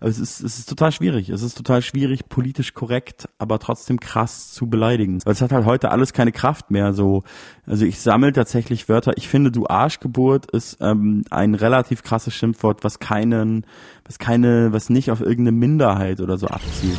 es ist, es ist total schwierig. Es ist total schwierig, politisch korrekt, aber trotzdem krass zu beleidigen. Es hat halt heute alles keine Kraft mehr. So, also ich sammle tatsächlich Wörter. Ich finde, du Arschgeburt ist ähm, ein relativ krasses Schimpfwort, was keinen, was keine, was nicht auf irgendeine Minderheit oder so abzielt.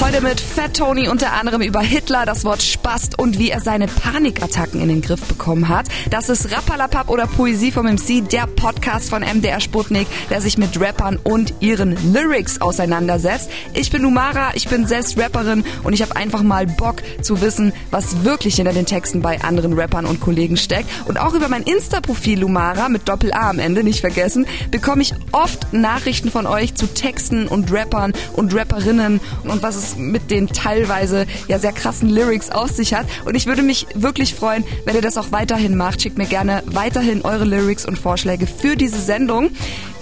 Heute mit Fat Tony unter anderem über Hitler, das Wort Spast und wie er seine Panikattacken in den Griff bekommen hat. Das ist Rappalapap oder Poesie vom MC, der Podcast von MDR Sputnik, der sich mit Rappern und ihren Lyrics auseinandersetzt. Ich bin Lumara, ich bin selbst Rapperin und ich habe einfach mal Bock zu wissen, was wirklich hinter den Texten bei anderen Rappern und Kollegen steckt. Und auch über mein Insta-Profil Lumara mit Doppel-A am Ende, nicht vergessen, bekomme ich oft Nachrichten von euch zu Texten und Rappern und Rapperinnen und was es mit den teilweise ja sehr krassen Lyrics auf sich hat. Und ich würde mich wirklich freuen, wenn ihr das auch weiterhin macht. Schickt mir gerne weiterhin eure Lyrics und Vorschläge für diese Sendung.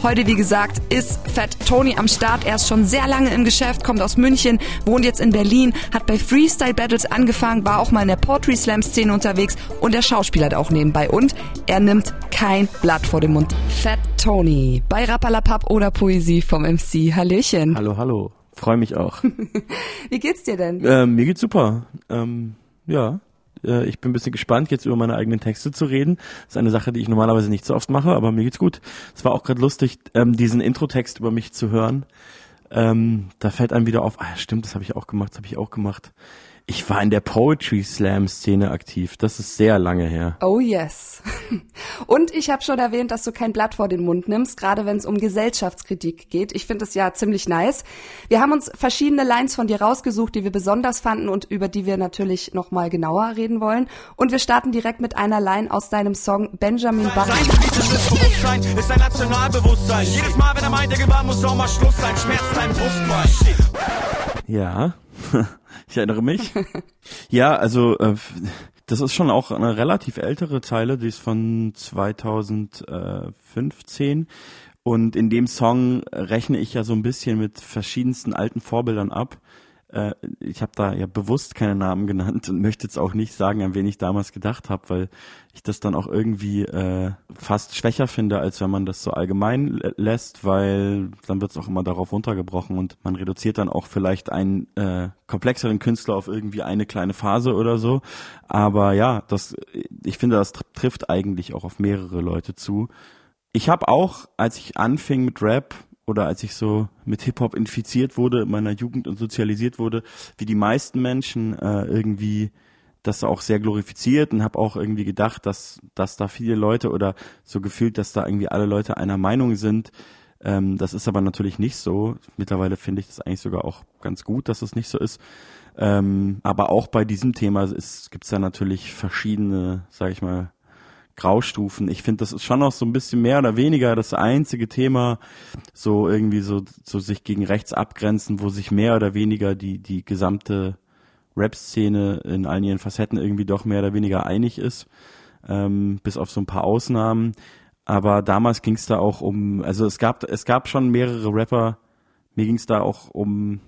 Heute, wie gesagt, ist Fat Tony am Start. Er ist schon sehr lange im Geschäft, kommt aus München, wohnt jetzt in Berlin, hat bei Freestyle Battles angefangen, war auch mal in der Poetry Slam Szene unterwegs und der Schauspieler hat auch nebenbei. Und er nimmt kein Blatt vor den Mund. Fat Tony bei Rappalapap oder Poesie vom MC. Hallöchen. Hallo, hallo. Freue mich auch. Wie geht's dir denn? Ähm, mir geht's super. Ähm, ja, äh, ich bin ein bisschen gespannt, jetzt über meine eigenen Texte zu reden. Das ist eine Sache, die ich normalerweise nicht so oft mache, aber mir geht's gut. Es war auch gerade lustig, ähm, diesen Intro-Text über mich zu hören. Ähm, da fällt einem wieder auf, ah stimmt, das habe ich auch gemacht, das habe ich auch gemacht. Ich war in der Poetry Slam Szene aktiv. Das ist sehr lange her. Oh yes. Und ich habe schon erwähnt, dass du kein Blatt vor den Mund nimmst, gerade wenn es um Gesellschaftskritik geht. Ich finde es ja ziemlich nice. Wir haben uns verschiedene Lines von dir rausgesucht, die wir besonders fanden und über die wir natürlich noch mal genauer reden wollen. Und wir starten direkt mit einer Line aus deinem Song Benjamin Button. Sein politisches Bewusstsein ist ein Nationalbewusstsein. Jedes Mal, wenn er meint, der Gewalt muss auch mal Schluss sein, schmerzt dein Brustbein. Ja, ich erinnere mich. ja, also äh, das ist schon auch eine relativ ältere Zeile, die ist von 2015. Und in dem Song rechne ich ja so ein bisschen mit verschiedensten alten Vorbildern ab. Äh, ich habe da ja bewusst keine Namen genannt und möchte jetzt auch nicht sagen, an wen ich damals gedacht habe, weil ich das dann auch irgendwie äh, fast schwächer finde, als wenn man das so allgemein lässt, weil dann wird es auch immer darauf runtergebrochen und man reduziert dann auch vielleicht einen äh, komplexeren Künstler auf irgendwie eine kleine Phase oder so. Aber ja, das, ich finde, das trifft eigentlich auch auf mehrere Leute zu. Ich habe auch, als ich anfing mit Rap, oder als ich so mit Hip-Hop infiziert wurde in meiner Jugend und sozialisiert wurde, wie die meisten Menschen äh, irgendwie das auch sehr glorifiziert und habe auch irgendwie gedacht, dass, dass da viele Leute oder so gefühlt, dass da irgendwie alle Leute einer Meinung sind. Ähm, das ist aber natürlich nicht so. Mittlerweile finde ich das eigentlich sogar auch ganz gut, dass das nicht so ist. Ähm, aber auch bei diesem Thema gibt es da natürlich verschiedene, sage ich mal, Graustufen. Ich finde, das ist schon noch so ein bisschen mehr oder weniger das einzige Thema, so irgendwie so, so sich gegen rechts abgrenzen, wo sich mehr oder weniger die, die gesamte Rap-Szene in allen ihren Facetten irgendwie doch mehr oder weniger einig ist, ähm, bis auf so ein paar Ausnahmen. Aber damals ging es da auch um, also es gab, es gab schon mehrere Rapper, mir ging es da auch um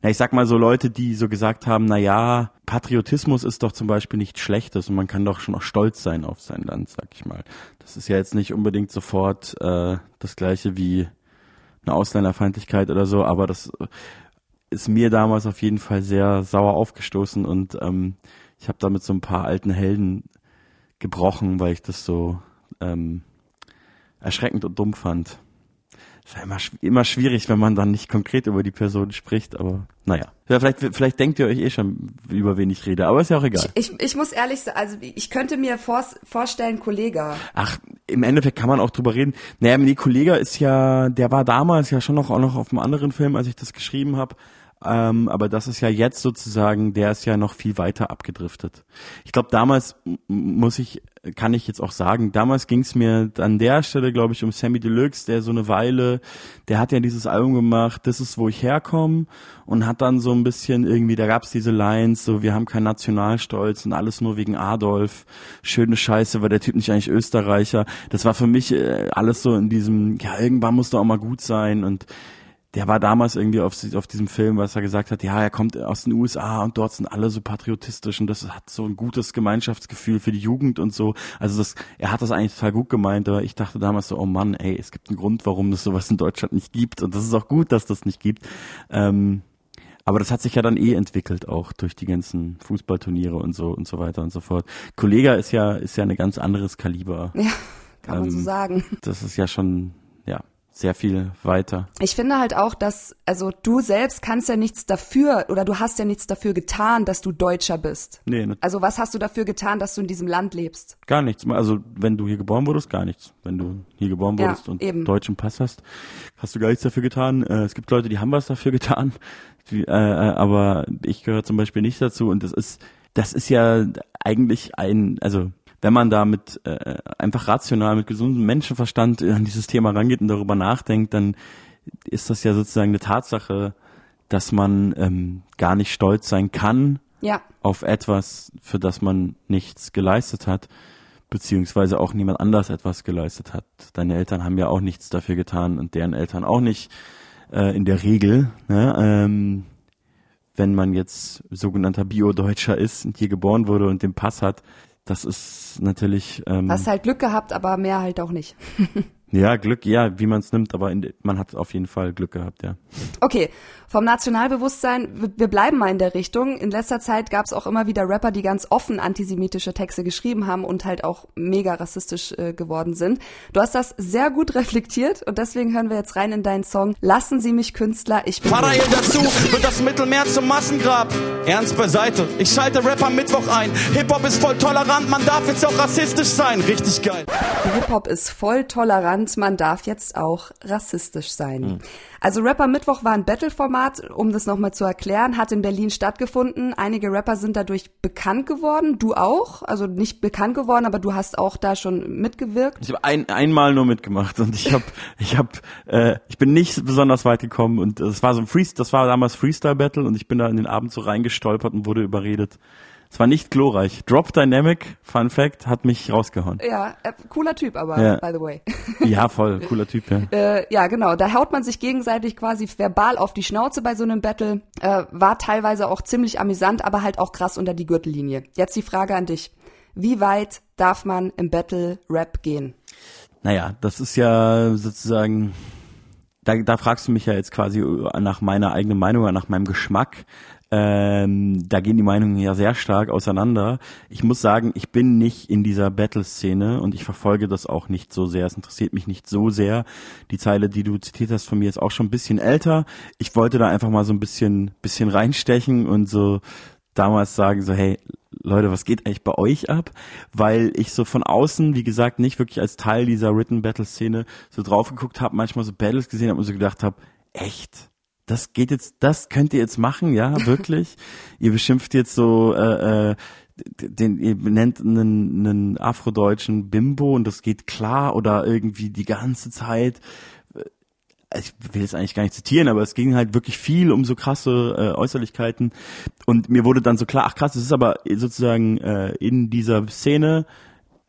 na, ich sag mal so Leute, die so gesagt haben, na ja, Patriotismus ist doch zum Beispiel nichts Schlechtes und man kann doch schon auch stolz sein auf sein Land, sag ich mal. Das ist ja jetzt nicht unbedingt sofort äh, das gleiche wie eine Ausländerfeindlichkeit oder so, aber das ist mir damals auf jeden Fall sehr sauer aufgestoßen und ähm, ich habe damit so ein paar alten Helden gebrochen, weil ich das so ähm, erschreckend und dumm fand ist ja immer, immer schwierig, wenn man dann nicht konkret über die Person spricht, aber naja. Ja, vielleicht, vielleicht denkt ihr euch eh schon, über wen ich rede, aber ist ja auch egal. Ich, ich, ich muss ehrlich sagen, also ich könnte mir vor, vorstellen, Kollege. Ach, im Endeffekt kann man auch drüber reden. Naja, nee, Kollege ist ja, der war damals ja schon noch auch noch auf einem anderen Film, als ich das geschrieben habe. Ähm, aber das ist ja jetzt sozusagen, der ist ja noch viel weiter abgedriftet. Ich glaube, damals muss ich kann ich jetzt auch sagen, damals ging es mir an der Stelle, glaube ich, um Sammy Deluxe, der so eine Weile, der hat ja dieses Album gemacht, das ist, wo ich herkomme und hat dann so ein bisschen irgendwie, da gab's diese Lines, so wir haben keinen Nationalstolz und alles nur wegen Adolf, schöne Scheiße, war der Typ nicht eigentlich Österreicher. Das war für mich äh, alles so in diesem, ja, irgendwann muss doch auch mal gut sein und der war damals irgendwie auf, auf diesem Film, was er gesagt hat, ja, er kommt aus den USA und dort sind alle so patriotisch und das hat so ein gutes Gemeinschaftsgefühl für die Jugend und so. Also das, er hat das eigentlich total gut gemeint, aber ich dachte damals so, oh Mann, ey, es gibt einen Grund, warum es sowas in Deutschland nicht gibt und das ist auch gut, dass das nicht gibt. Ähm, aber das hat sich ja dann eh entwickelt, auch durch die ganzen Fußballturniere und so und so weiter und so fort. Kollega ist ja, ist ja ein ganz anderes Kaliber. Ja, kann man so Ähm, sagen. Das ist ja schon, sehr viel weiter. Ich finde halt auch, dass, also du selbst kannst ja nichts dafür oder du hast ja nichts dafür getan, dass du Deutscher bist. Nee, ne, Also was hast du dafür getan, dass du in diesem Land lebst? gar nichts. Also wenn du hier geboren wurdest, gar nichts. Wenn du hier geboren Ja, wurdest und eben. deutschen Pass hast, hast du gar nichts dafür getan. Äh, es gibt Leute, die haben was dafür getan, äh, äh, aber ich gehöre zum Beispiel nicht dazu. Und das ist, das ist ja eigentlich ein, also wenn man da mit äh, einfach rational, mit gesundem Menschenverstand an dieses Thema rangeht und darüber nachdenkt, dann ist das ja sozusagen eine Tatsache, dass man ähm, gar nicht stolz sein kann Ja, auf etwas, für das man nichts geleistet hat, beziehungsweise auch niemand anders etwas geleistet hat. Deine Eltern haben ja auch nichts dafür getan und deren Eltern auch nicht äh, in der Regel. Ne? Ähm, wenn man jetzt sogenannter Bio-Deutscher ist und hier geboren wurde und den Pass hat, das ist natürlich ähm, hast halt Glück gehabt, aber mehr halt auch nicht. ja Glück, ja, wie man es nimmt, aber in, man hat auf jeden Fall Glück gehabt, ja. Okay, vom Nationalbewusstsein, wir- bleiben mal in der Richtung. In letzter Zeit gab es auch immer wieder Rapper, die ganz offen antisemitische Texte geschrieben haben und halt auch mega rassistisch äh, geworden sind. Du hast das sehr gut reflektiert und deswegen hören wir jetzt rein in deinen Song Lassen Sie mich Künstler, ich bin Parallel dazu wird das Mittelmeer zum Massengrab. Ernst beiseite, ich schalte Rap am Mittwoch ein. Hip-Hop ist voll tolerant, man darf jetzt auch rassistisch sein. Richtig geil. Hip-Hop ist voll tolerant, man darf jetzt auch rassistisch sein. Also Rapper Mittwoch war ein Battle-Format, um das nochmal zu erklären, hat in Berlin stattgefunden. Einige Rapper sind dadurch bekannt geworden, du auch, also nicht bekannt geworden, aber du hast auch da schon mitgewirkt. Ich habe ein, einmal nur mitgemacht und ich habe, ich habe, äh, ich bin nicht besonders weit gekommen und es war so ein Freestyle, das war damals Freestyle Battle und ich bin da in den Abend so reingestolpert und wurde überredet. Es war nicht glorreich. Drop Dynamic, Fun Fact, hat mich rausgehauen. Ja, äh, cooler Typ aber, Ja. by the way. Ja, voll, cooler Typ, ja. Äh, ja, genau. Da haut man sich gegenseitig quasi verbal auf die Schnauze bei so einem Battle. Äh, war teilweise auch ziemlich amüsant, aber halt auch krass unter die Gürtellinie. Jetzt die Frage an dich. Wie weit darf man im Battle Rap gehen? Naja, das ist ja sozusagen, da, da fragst du mich ja jetzt quasi nach meiner eigenen Meinung oder nach meinem Geschmack. Ähm, da gehen die Meinungen ja sehr stark auseinander. Ich muss sagen, ich bin nicht in dieser Battle-Szene und ich verfolge das auch nicht so sehr. Es interessiert mich nicht so sehr. Die Zeile, die du zitiert hast von mir, ist auch schon ein bisschen älter. Ich wollte da einfach mal so ein bisschen, bisschen reinstechen und so damals sagen, so, hey, Leute, was geht eigentlich bei euch ab? Weil ich so von außen, wie gesagt, nicht wirklich als Teil dieser Written Battle Szene so drauf geguckt habe, manchmal so Battles gesehen habe und so gedacht habe, echt? Das geht jetzt, das könnt ihr jetzt machen, ja, wirklich? ihr beschimpft jetzt so, äh, äh, den, ihr nennt einen, einen afrodeutschen Bimbo und das geht klar oder irgendwie die ganze Zeit ich will jetzt eigentlich gar nicht zitieren, aber es ging halt wirklich viel um so krasse äh, Äußerlichkeiten und mir wurde dann so klar, ach krass, es ist aber sozusagen äh, in dieser Szene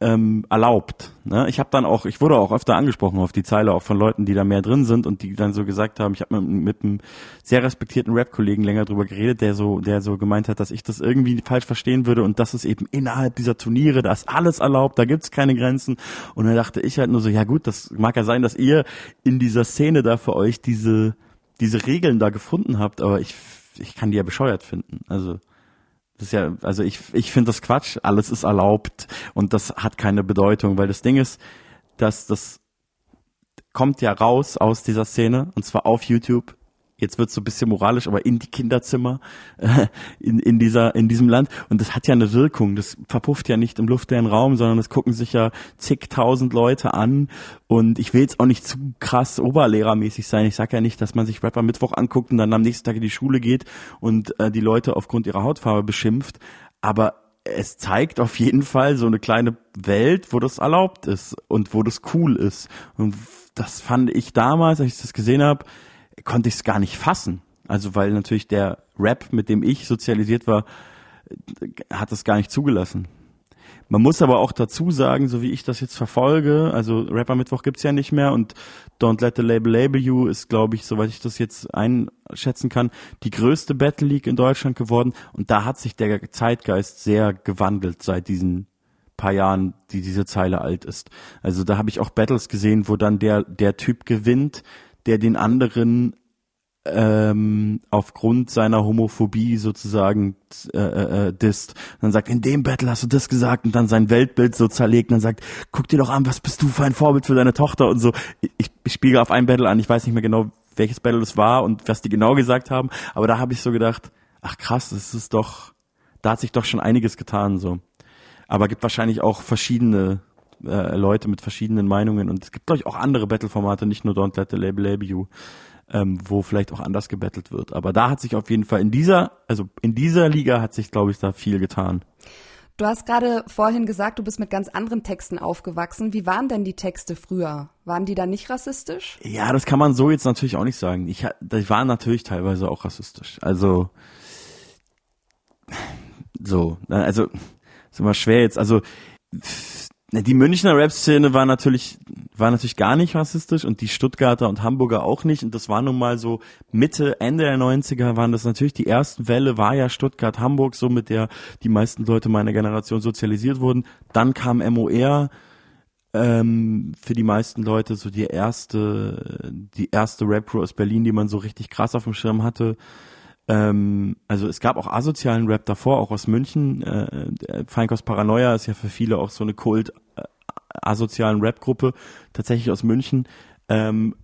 ähm, erlaubt. Ne? Ich habe dann auch, ich wurde auch öfter angesprochen auf die Zeile auch von Leuten, die da mehr drin sind und die dann so gesagt haben, ich habe mit, mit einem sehr respektierten Rap-Kollegen länger drüber geredet, der so, der so gemeint hat, dass ich das irgendwie falsch verstehen würde und das ist eben innerhalb dieser Turniere, da ist alles erlaubt, da gibt's keine Grenzen. Und dann dachte ich halt nur so, ja gut, das mag ja sein, dass ihr in dieser Szene da für euch diese diese Regeln da gefunden habt, aber ich ich kann die ja bescheuert finden. Also das ist ja, also ich, ich finde das Quatsch, alles ist erlaubt und das hat keine Bedeutung, weil das Ding ist, dass das kommt ja raus aus dieser Szene und zwar auf YouTube. Jetzt wird's so ein bisschen moralisch, aber in die Kinderzimmer äh, in, in dieser in diesem Land und das hat ja eine Wirkung. Das verpufft ja nicht im luftleeren Raum, sondern das gucken sich ja zigtausend Leute an und ich will jetzt auch nicht zu krass oberlehrermäßig sein. Ich sage ja nicht, dass man sich Rapper Mittwoch anguckt und dann am nächsten Tag in die Schule geht und äh, die Leute aufgrund ihrer Hautfarbe beschimpft, aber es zeigt auf jeden Fall so eine kleine Welt, wo das erlaubt ist und wo das cool ist. Und das fand ich damals, als ich das gesehen habe, konnte ich es gar nicht fassen. Also weil natürlich der Rap, mit dem ich sozialisiert war, hat das gar nicht zugelassen. Man muss aber auch dazu sagen, so wie ich das jetzt verfolge, also Rapper Mittwoch gibt's ja nicht mehr und Don't Let the Label Label You ist, glaube ich, soweit ich das jetzt einschätzen kann, die größte Battle League in Deutschland geworden und da hat sich der Zeitgeist sehr gewandelt seit diesen paar Jahren, die diese Zeile alt ist. Also da habe ich auch Battles gesehen, wo dann der der Typ gewinnt, der den anderen ähm, aufgrund seiner Homophobie sozusagen äh, äh, äh, disst. Und dann sagt, in dem Battle hast du das gesagt und dann sein Weltbild so zerlegt und dann sagt, guck dir doch an, was bist du für ein Vorbild für deine Tochter und so. Ich, ich spiele auf ein Battle an, ich weiß nicht mehr genau, welches Battle es war und was die genau gesagt haben, aber da habe ich so gedacht, ach krass, das ist doch, da hat sich doch schon einiges getan so. Aber gibt wahrscheinlich auch verschiedene äh, Leute mit verschiedenen Meinungen und es gibt glaube ich auch andere Battle-Formate, nicht nur Don't Let the Label Label You ähm, wo vielleicht auch anders gebettelt wird. Aber da hat sich auf jeden Fall in dieser, also in dieser Liga hat sich, glaube ich, da viel getan. Du hast gerade vorhin gesagt, du bist mit ganz anderen Texten aufgewachsen. Wie waren denn die Texte früher? Waren die da nicht rassistisch? Ja, das kann man so jetzt natürlich auch nicht sagen. Ich, die waren natürlich teilweise auch rassistisch. Also so, also ist immer schwer jetzt. Also die Münchner Rap-Szene war natürlich, war natürlich gar nicht rassistisch und die Stuttgarter und Hamburger auch nicht. Und das war nun mal so Mitte, Ende der 90er waren das natürlich die ersten Welle, war ja Stuttgart, Hamburg, so mit der die meisten Leute meiner Generation sozialisiert wurden. Dann kam MOR, ähm, für die meisten Leute so die erste, die erste Rap-Crew aus Berlin, die man so richtig krass auf dem Schirm hatte. Ähm, also es gab auch asozialen Rap davor, auch aus München. Äh, Feinkost Paranoia ist ja für viele auch so eine Kult äh, asozialen Rap-Gruppe, tatsächlich aus München. Ähm,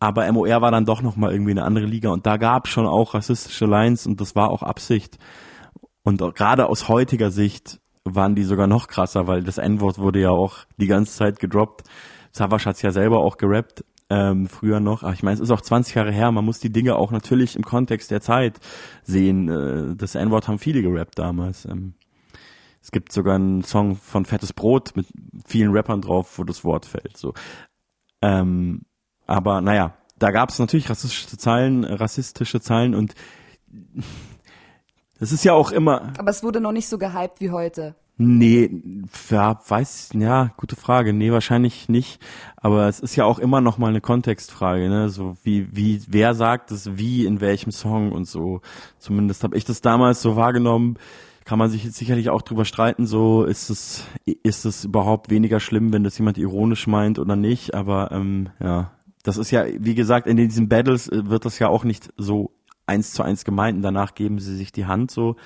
aber MOR war dann doch nochmal irgendwie eine andere Liga und da gab schon auch rassistische Lines und das war auch Absicht. Und gerade aus heutiger Sicht waren die sogar noch krasser, weil das N-Wort wurde ja auch die ganze Zeit gedroppt. Savasch hat's ja selber auch gerappt ähm, früher noch. Ach, ich meine, es ist auch 20 Jahre her, man muss die Dinge auch natürlich im Kontext der Zeit sehen. Äh, das N-Wort haben viele gerappt damals. Ähm, es gibt sogar einen Song von Fettes Brot mit vielen Rappern drauf, wo das Wort fällt. So. Ähm, aber naja, da gab es natürlich rassistische Zeilen, rassistische Zeilen und das ist ja auch immer. Aber es wurde noch nicht so gehypt wie heute. Nee, ja, weiß, ja, gute Frage. Nee, wahrscheinlich nicht. Aber es ist ja auch immer noch mal eine Kontextfrage, ne? So wie, wie, wer sagt es wie, in welchem Song und so. Zumindest habe ich das damals so wahrgenommen. Kann man sich jetzt sicherlich auch drüber streiten, so ist es, ist es überhaupt weniger schlimm, wenn das jemand ironisch meint oder nicht. Aber ähm, ja, das ist ja, wie gesagt, in diesen Battles äh, wird das ja auch nicht so eins zu eins gemeint danach geben sie sich die Hand so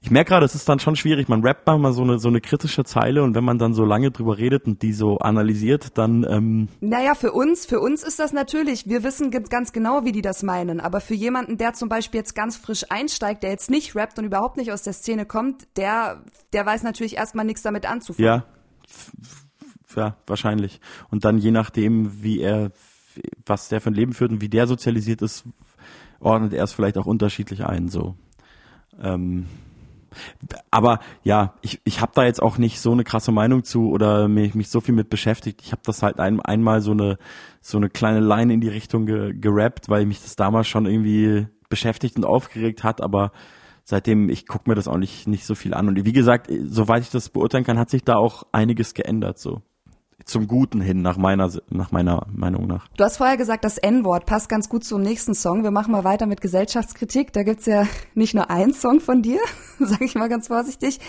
ich merke gerade, es ist dann schon schwierig. Man rappt mal so eine, so eine kritische Zeile und wenn man dann so lange drüber redet und die so analysiert, dann. Ähm naja, für uns, für uns ist das natürlich, wir wissen ganz genau, wie die das meinen. Aber für jemanden, der zum Beispiel jetzt ganz frisch einsteigt, der jetzt nicht rappt und überhaupt nicht aus der Szene kommt, der, der weiß natürlich erstmal nichts damit anzufangen. Ja. Ja, wahrscheinlich. Und dann je nachdem, wie er, was der für ein Leben führt und wie der sozialisiert ist, ordnet er es vielleicht auch unterschiedlich ein, so. Ähm, aber ja, ich, ich habe da jetzt auch nicht so eine krasse Meinung zu oder mich, mich so viel mit beschäftigt. Ich habe das halt ein, einmal so eine so eine kleine Line in die Richtung ge, gerappt, weil mich das damals schon irgendwie beschäftigt und aufgeregt hat, aber seitdem, ich gucke mir das auch nicht, nicht so viel an. Und wie gesagt, soweit ich das beurteilen kann, hat sich da auch einiges geändert so zum Guten hin, nach meiner, nach meiner Meinung nach. Du hast vorher gesagt, das N-Wort passt ganz gut zum nächsten Song. Wir machen mal weiter mit Gesellschaftskritik. Da gibt's ja nicht nur einen Song von dir, sage ich mal ganz vorsichtig.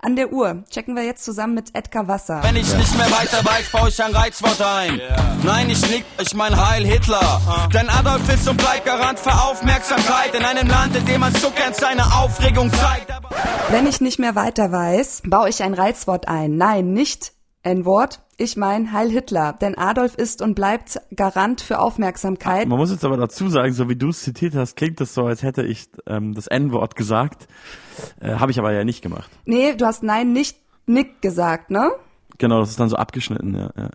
An der Uhr checken wir jetzt zusammen mit Edgar Wasser. Wenn ich nicht mehr weiter weiß, baue ich ein Reizwort ein. Yeah. Nein, ich nick, ich mein Heil Hitler. Uh. Denn Adolf ist und bleibt Garant für Aufmerksamkeit in einem Land, in dem man zuckernd seine Aufregung zeigt. Wenn ich nicht mehr weiter weiß, baue ich ein Reizwort ein. Nein, nicht N-Wort, ich meine Heil Hitler, denn Adolf ist und bleibt Garant für Aufmerksamkeit. Man muss jetzt aber dazu sagen, so wie du es zitiert hast, klingt es so, als hätte ich ähm, das N-Wort gesagt. Äh, Habe ich aber ja nicht gemacht. Nee, du hast nein, nicht Nick gesagt, ne? Genau, das ist dann so abgeschnitten, ja. ja.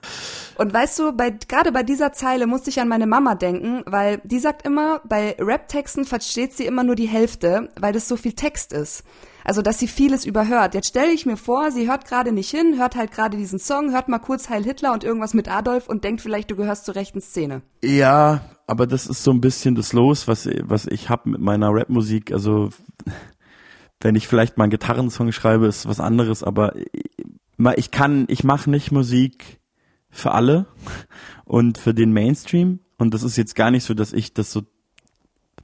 Und weißt du, bei, gerade bei dieser Zeile musste ich an meine Mama denken, weil die sagt immer, bei Rap-Texten versteht sie immer nur die Hälfte, weil das so viel Text ist. Also, dass sie vieles überhört. Jetzt stelle ich mir vor, sie hört gerade nicht hin, hört halt gerade diesen Song, hört mal kurz Heil Hitler und irgendwas mit Adolf und denkt vielleicht, du gehörst zur rechten Szene. Ja, aber das ist so ein bisschen das Los, was, was ich hab mit meiner Rapmusik. Also, wenn ich vielleicht mal einen Gitarrensong schreibe, ist was anderes, aber ich kann, ich mache nicht Musik für alle und für den Mainstream. Und das ist jetzt gar nicht so, dass ich das so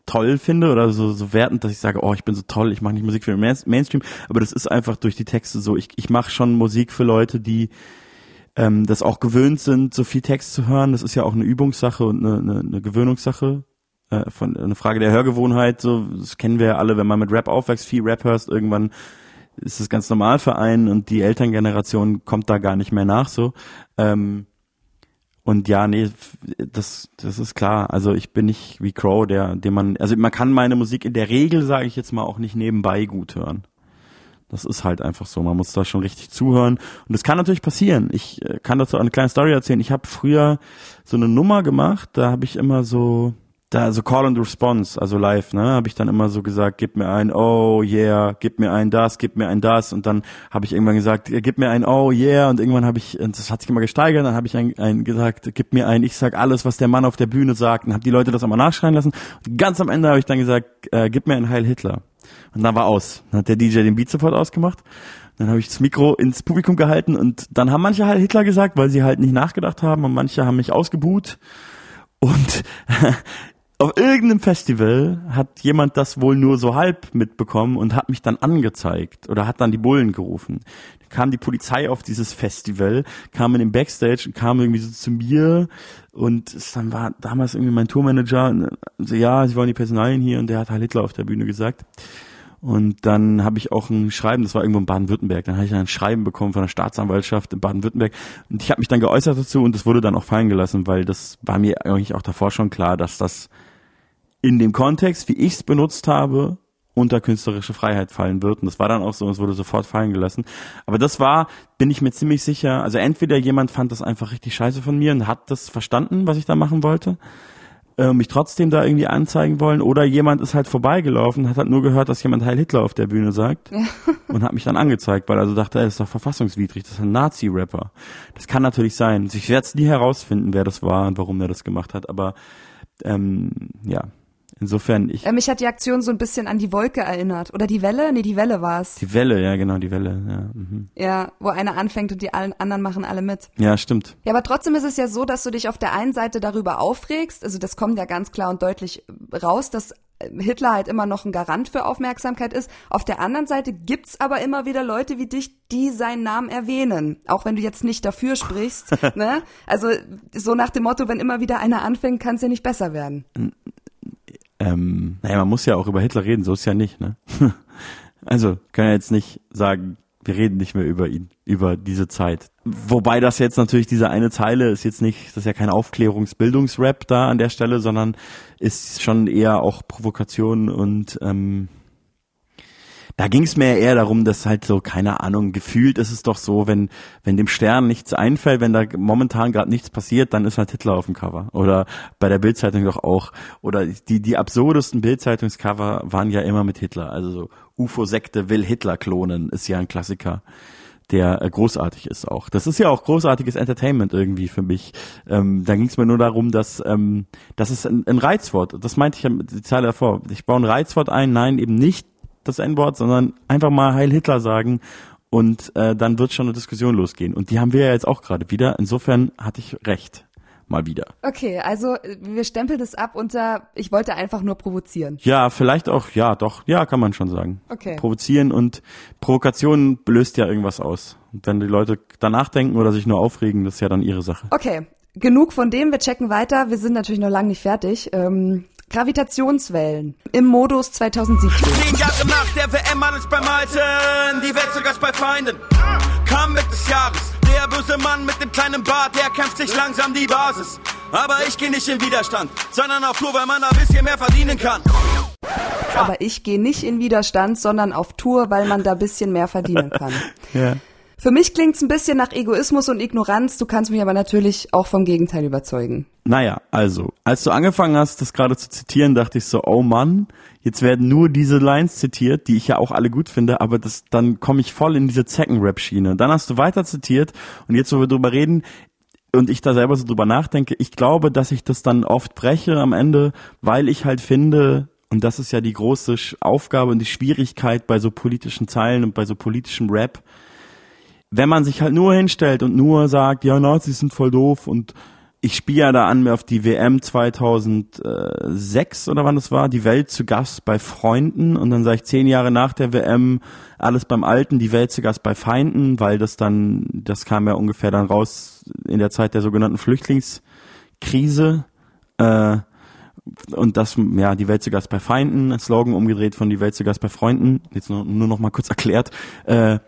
toll finde oder so, so wertend, dass ich sage, oh, ich bin so toll, ich mache nicht Musik für den Mainstream, aber das ist einfach durch die Texte so. Ich, ich mache schon Musik für Leute, die ähm, das auch gewöhnt sind, so viel Text zu hören. Das ist ja auch eine Übungssache und eine, eine, eine Gewöhnungssache. Äh, von eine Frage der Hörgewohnheit, so das kennen wir ja alle, wenn man mit Rap aufwächst, viel Rap hörst, irgendwann ist es ganz normal für einen und die Elterngeneration kommt da gar nicht mehr nach so. Ähm, und ja, nee, das, das ist klar. Also ich bin nicht wie Crow, der, den man, also man kann meine Musik in der Regel, sage ich jetzt mal, auch nicht nebenbei gut hören. Das ist halt einfach so. Man muss da schon richtig zuhören. Und das kann natürlich passieren. Ich äh, kann dazu eine kleine Story erzählen. Ich habe früher so eine Nummer gemacht, da habe ich immer so da so Call and Response, also live, ne, habe ich dann immer so gesagt, gib mir ein Oh yeah, gib mir ein das, gib mir ein das. Und dann habe ich irgendwann gesagt, gib mir ein Oh yeah. Und irgendwann habe ich, das hat sich immer gesteigert, dann habe ich ein, ein gesagt, gib mir ein, ich sag alles, was der Mann auf der Bühne sagt. Und habe die Leute das immer nachschreien lassen. Und ganz am Ende habe ich dann gesagt, äh, gib mir ein Heil Hitler. Und dann war aus, dann hat der DJ den Beat sofort ausgemacht. Dann habe ich das Mikro ins Publikum gehalten. Und dann haben manche Heil Hitler gesagt, weil sie halt nicht nachgedacht haben. Und manche haben mich ausgebuht. Und auf irgendeinem Festival hat jemand das wohl nur so halb mitbekommen und hat mich dann angezeigt oder hat dann die Bullen gerufen. Da kam die Polizei auf dieses Festival, kam in den Backstage und kam irgendwie so zu mir und dann war damals irgendwie mein Tourmanager so, ja, sie wollen die Personalien hier und der hat Heil Hitler auf der Bühne gesagt. Und dann habe ich auch ein Schreiben, das war irgendwo in Baden-Württemberg, dann habe ich ein Schreiben bekommen von der Staatsanwaltschaft in Baden-Württemberg und ich habe mich dann geäußert dazu und das wurde dann auch fallen gelassen, weil das war mir eigentlich auch davor schon klar, dass das in dem Kontext, wie ich es benutzt habe, unter künstlerische Freiheit fallen wird. Und das war dann auch so, es wurde sofort fallen gelassen. Aber das war, bin ich mir ziemlich sicher, also entweder jemand fand das einfach richtig scheiße von mir und hat das verstanden, was ich da machen wollte, äh, mich trotzdem da irgendwie anzeigen wollen, oder jemand ist halt vorbeigelaufen, hat halt nur gehört, dass jemand Heil Hitler auf der Bühne sagt ja. und hat mich dann angezeigt, weil er also dachte, er ist doch verfassungswidrig, das ist ein Nazi-Rapper. Das kann natürlich sein. Ich werde es nie herausfinden, wer das war und warum er das gemacht hat, aber ähm, ja, Insofern ich. Äh, mich hat die Aktion so ein bisschen an die Wolke erinnert. Oder die Welle? Nee, die Welle war's. Die Welle, ja, genau, die Welle, ja. Mhm. Ja, wo einer anfängt und die allen anderen machen alle mit. Ja, stimmt. Ja, aber trotzdem ist es ja so, dass du dich auf der einen Seite darüber aufregst, also das kommt ja ganz klar und deutlich raus, dass Hitler halt immer noch ein Garant für Aufmerksamkeit ist. Auf der anderen Seite gibt's aber immer wieder Leute wie dich, die seinen Namen erwähnen, auch wenn du jetzt nicht dafür sprichst. ne? Also so nach dem Motto, wenn immer wieder einer anfängt, kann es ja nicht besser werden ähm, naja, man muss ja auch über Hitler reden, so ist ja nicht, ne? also, können ja jetzt nicht sagen, wir reden nicht mehr über ihn, über diese Zeit. Wobei das jetzt natürlich diese eine Zeile ist jetzt nicht, das ist ja kein Aufklärungsbildungsrap da an der Stelle, sondern ist schon eher auch Provokation und ähm, da ging es mir eher darum, dass halt so, keine Ahnung, gefühlt ist es doch so, wenn, wenn dem Stern nichts einfällt, wenn da momentan gerade nichts passiert, dann ist halt Hitler auf dem Cover. Oder bei der Bildzeitung doch auch. Oder die, die absurdesten Bildzeitungscover waren ja immer mit Hitler. Also so UFO-Sekte will Hitler klonen, ist ja ein Klassiker der äh, großartig ist auch. Das ist ja auch großartiges Entertainment irgendwie für mich. Ähm, da ging es mir nur darum, dass ähm, das ist ein, ein Reizwort. Das meinte ich ja die Zeile davor. Ich baue ein Reizwort ein, nein, eben nicht das N-Wort, sondern einfach mal Heil Hitler sagen und äh, dann wird schon eine Diskussion losgehen. Und die haben wir ja jetzt auch gerade wieder. Insofern hatte ich recht. Mal wieder. Okay, also wir stempeln das ab unter, ich wollte einfach nur provozieren. Ja, vielleicht auch, ja, doch, ja, kann man schon sagen. Okay. Provozieren und Provokation löst ja irgendwas aus. Und wenn die Leute danach denken oder sich nur aufregen, das ist ja dann ihre Sache. Okay, genug von dem, wir checken weiter. Wir sind natürlich noch lange nicht fertig. Ähm, Gravitationswellen im Modus 2017. Zehn Jahre nach der WM alles beim Alten, die Welt sogar bei Feinden. Kam mit des Jahres, der böse Mann mit dem kleinen Bart, der kämpft sich langsam die Basis. Aber ich gehe nicht in Widerstand, sondern auf Tour, weil man ein bisschen mehr verdienen kann. Aber ich gehe nicht in Widerstand, sondern auf Tour, weil man da bisschen mehr verdienen kann. ja. Für mich klingt's ein bisschen nach Egoismus und Ignoranz. Du kannst mich aber natürlich auch vom Gegenteil überzeugen. Naja, also, als du angefangen hast, das gerade zu zitieren, dachte ich so, oh Mann, jetzt werden nur diese Lines zitiert, die ich ja auch alle gut finde, aber das, dann komme ich voll in diese Zecken-Rap-Schiene. Dann hast du weiter zitiert und jetzt, wo wir drüber reden, und ich da selber so drüber nachdenke, ich glaube, dass ich das dann oft breche am Ende, weil ich halt finde, und das ist ja die große Aufgabe und die Schwierigkeit bei so politischen Zeilen und bei so politischem Rap, wenn man sich halt nur hinstellt und nur sagt, ja, Nazis sind voll doof und ich spiele ja da an mir auf die WM 2006 oder wann das war, die Welt zu Gast bei Freunden und dann sage ich zehn Jahre nach der WM alles beim Alten, die Welt zu Gast bei Feinden, weil das dann, das kam ja ungefähr dann raus in der Zeit der sogenannten Flüchtlingskrise. Äh, und das, ja, die Welt zu Gast bei Feinden, Slogan umgedreht von die Welt zu Gast bei Freunden, jetzt nur, nur noch mal kurz erklärt. Äh,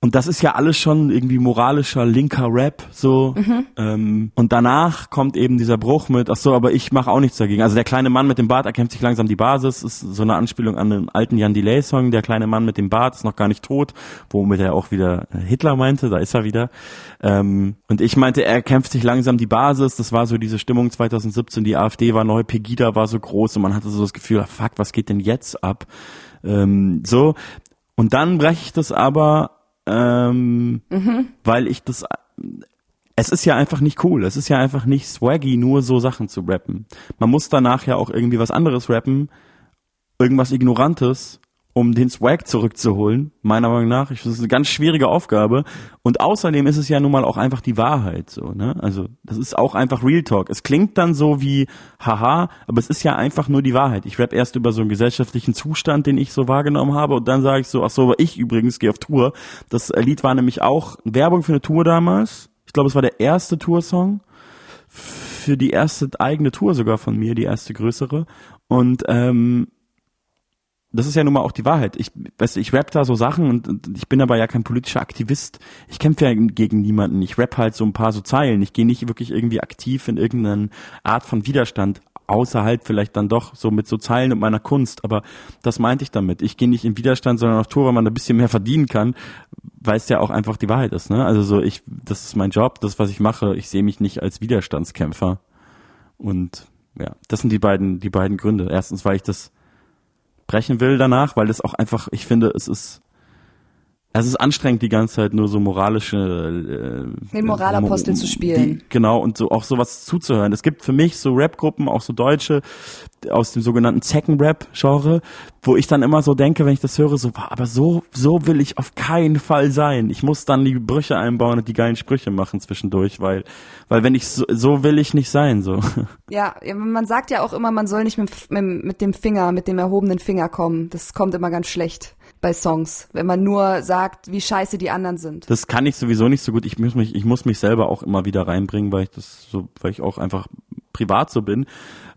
und das ist ja alles schon irgendwie moralischer linker Rap so. Mhm. Ähm, und danach kommt eben dieser Bruch mit, ach so, aber ich mache auch nichts dagegen. Also der kleine Mann mit dem Bart erkämpft sich langsam die Basis, ist so eine Anspielung an den alten Jan Delay Song. Der kleine Mann mit dem Bart ist noch gar nicht tot, womit er auch wieder Hitler meinte, da ist er wieder. Ähm, und ich meinte, er kämpft sich langsam die Basis. Das war so diese Stimmung 2017. Die AfD war neu, Pegida war so groß und man hatte so das Gefühl, fuck, was geht denn jetzt ab? Ähm, so. Und dann breche ich das aber ähm, mhm. weil ich das es ist ja einfach nicht cool. Es ist ja einfach nicht swaggy, nur so Sachen zu rappen. Man muss danach ja auch irgendwie was anderes rappen, irgendwas Ignorantes, um den Swag zurückzuholen, meiner Meinung nach. Ich, das ist eine ganz schwierige Aufgabe. Und außerdem ist es ja nun mal auch einfach die Wahrheit, so, ne? Also, das ist auch einfach Real Talk. Es klingt dann so wie, haha, aber es ist ja einfach nur die Wahrheit. Ich rap erst über so einen gesellschaftlichen Zustand, den ich so wahrgenommen habe, und dann sage ich so, ach so, ich übrigens gehe auf Tour. Das Lied war nämlich auch Werbung für eine Tour damals. Ich glaube, es war der erste Toursong für die erste eigene Tour sogar von mir, die erste größere. Und ähm, das ist ja nun mal auch die Wahrheit. Ich, weißt du, ich rap da so Sachen und, und ich bin aber ja kein politischer Aktivist. Ich kämpfe ja gegen niemanden. Ich rap halt so ein paar so Zeilen. Ich gehe nicht wirklich irgendwie aktiv in irgendeine Art von Widerstand, außerhalb vielleicht dann doch so mit so Zeilen und meiner Kunst. Aber das meinte ich damit. Ich gehe nicht in Widerstand, sondern auf Tour, weil man ein bisschen mehr verdienen kann, weil es ja auch einfach die Wahrheit ist. Ne? Also so, ich, das ist mein Job, das, was ich mache. Ich sehe mich nicht als Widerstandskämpfer. Und ja, das sind die beiden, die beiden Gründe. Erstens, weil ich das brechen will danach, weil das auch einfach, ich finde, es ist es ist anstrengend, die ganze Zeit nur so moralische äh, den Moralapostel mo zu spielen. Die, genau und so auch sowas zuzuhören. Es gibt für mich so Rap-Gruppen, auch so deutsche aus dem sogenannten Zecken-Rap-Genre, wo ich dann immer so denke, wenn ich das höre, so, aber so so will ich auf keinen Fall sein. Ich muss dann die Brüche einbauen und die geilen Sprüche machen zwischendurch, weil weil wenn ich so, so will ich nicht sein so. Ja, man sagt ja auch immer, man soll nicht mit, mit, mit dem Finger, mit dem erhobenen Finger kommen. Das kommt immer ganz schlecht bei Songs, wenn man nur sagt, wie scheiße die anderen sind. Das kann ich sowieso nicht so gut. Ich muss mich, ich muss mich selber auch immer wieder reinbringen, weil ich das so, weil ich auch einfach privat so bin.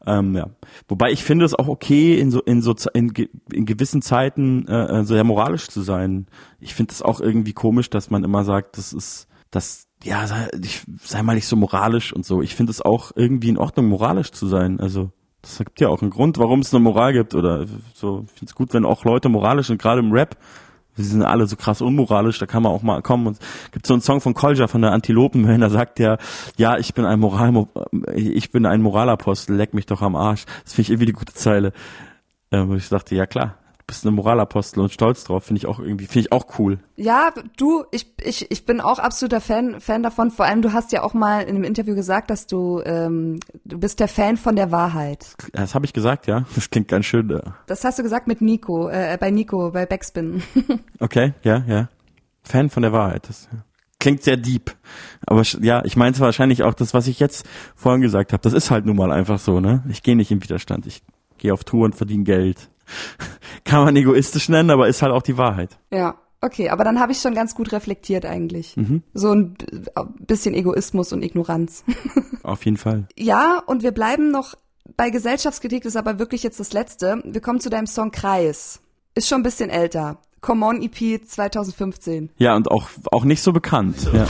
Ähm, ja. Wobei ich finde es auch okay, in so in so in, in gewissen Zeiten äh, äh sehr moralisch zu sein. Ich finde es auch irgendwie komisch, dass man immer sagt, das ist das ja, sei, ich, sei mal nicht so moralisch und so. Ich finde es auch irgendwie in Ordnung, moralisch zu sein. Also das gibt ja auch einen Grund, warum es eine Moral gibt oder so. Ich finde es gut, wenn auch Leute moralisch sind, gerade im Rap. Sie sind alle so krass unmoralisch, da kann man auch mal kommen. Und gibt so einen Song von Kolja von der Antilopen, da sagt der, ja, ich bin ein Moral, ich bin ein Moralapostel, leck mich doch am Arsch. Das finde ich irgendwie die gute Zeile. Ähm, ich dachte, ja klar, bist eine Moralapostel und stolz drauf, finde ich auch irgendwie, finde ich auch cool. Ja, du, ich, ich, ich bin auch absoluter Fan, Fan davon. Vor allem, du hast ja auch mal in einem Interview gesagt, dass du, ähm, du bist der Fan von der Wahrheit. Das habe ich gesagt, ja. Das klingt ganz schön. Ja. Das hast du gesagt mit Nico, äh, bei Nico, bei Backspin. okay, ja, ja. Fan von der Wahrheit. Das, ja. Klingt sehr deep. Aber ja, ich meinte wahrscheinlich auch das, was ich jetzt vorhin gesagt habe. Das ist halt nun mal einfach so, ne? Ich gehe nicht im Widerstand. Ich gehe auf Tour und verdiene Geld. Kann man egoistisch nennen, aber ist halt auch die Wahrheit. Ja, okay, aber dann habe ich schon ganz gut reflektiert eigentlich. Mhm. So ein bisschen Egoismus und Ignoranz. Auf jeden Fall. Ja, und wir bleiben noch bei Gesellschaftskritik, das ist aber wirklich jetzt das Letzte. Wir kommen zu deinem Song Kreis. Ist schon ein bisschen älter. Come On EP 2015. Ja, und auch, auch nicht so bekannt. Ja.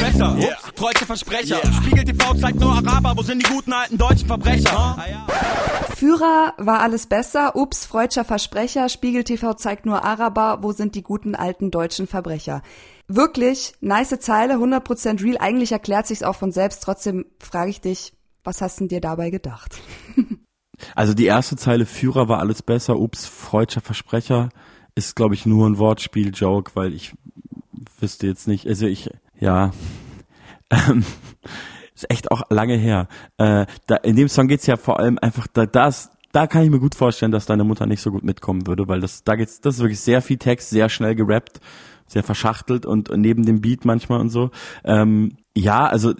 Besser. Ups, freudsche Versprecher. Spiegel TV zeigt nur Araber, wo sind die guten alten deutschen Verbrecher? Ah. Führer war alles besser. Ups, freudscher Versprecher. Spiegel TV zeigt nur Araber, wo sind die guten alten deutschen Verbrecher? Wirklich, nice Zeile, 100% real. Eigentlich erklärt sich's auch von selbst. Trotzdem frage ich dich, was hast du dir dabei gedacht? Also die erste Zeile Führer war alles besser, ups, freudscher Versprecher ist, glaube ich, nur ein Wortspiel-Joke, weil ich wüsste jetzt nicht, also ich, ja, ähm, ist echt auch lange her. Äh, da, in dem Song geht's ja vor allem einfach, da, das, da kann ich mir gut vorstellen, dass deine Mutter nicht so gut mitkommen würde, weil das, da geht's, das ist wirklich sehr viel Text, sehr schnell gerappt, sehr verschachtelt und neben dem Beat manchmal und so. Ähm, ja, also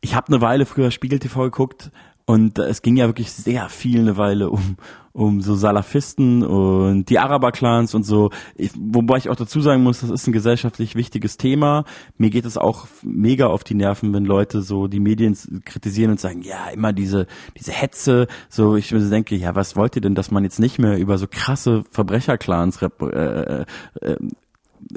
ich habe eine Weile früher Spiegel TV geguckt und es ging ja wirklich sehr viel eine Weile um, um so Salafisten und die Araber-Clans und so. Ich, wobei ich auch dazu sagen muss, das ist ein gesellschaftlich wichtiges Thema. Mir geht es auch mega auf die Nerven, wenn Leute so die Medien kritisieren und sagen, ja, immer diese, diese Hetze. So, ich denke, ja, was wollt ihr denn, dass man jetzt nicht mehr über so krasse Verbrecherclans äh, äh, äh,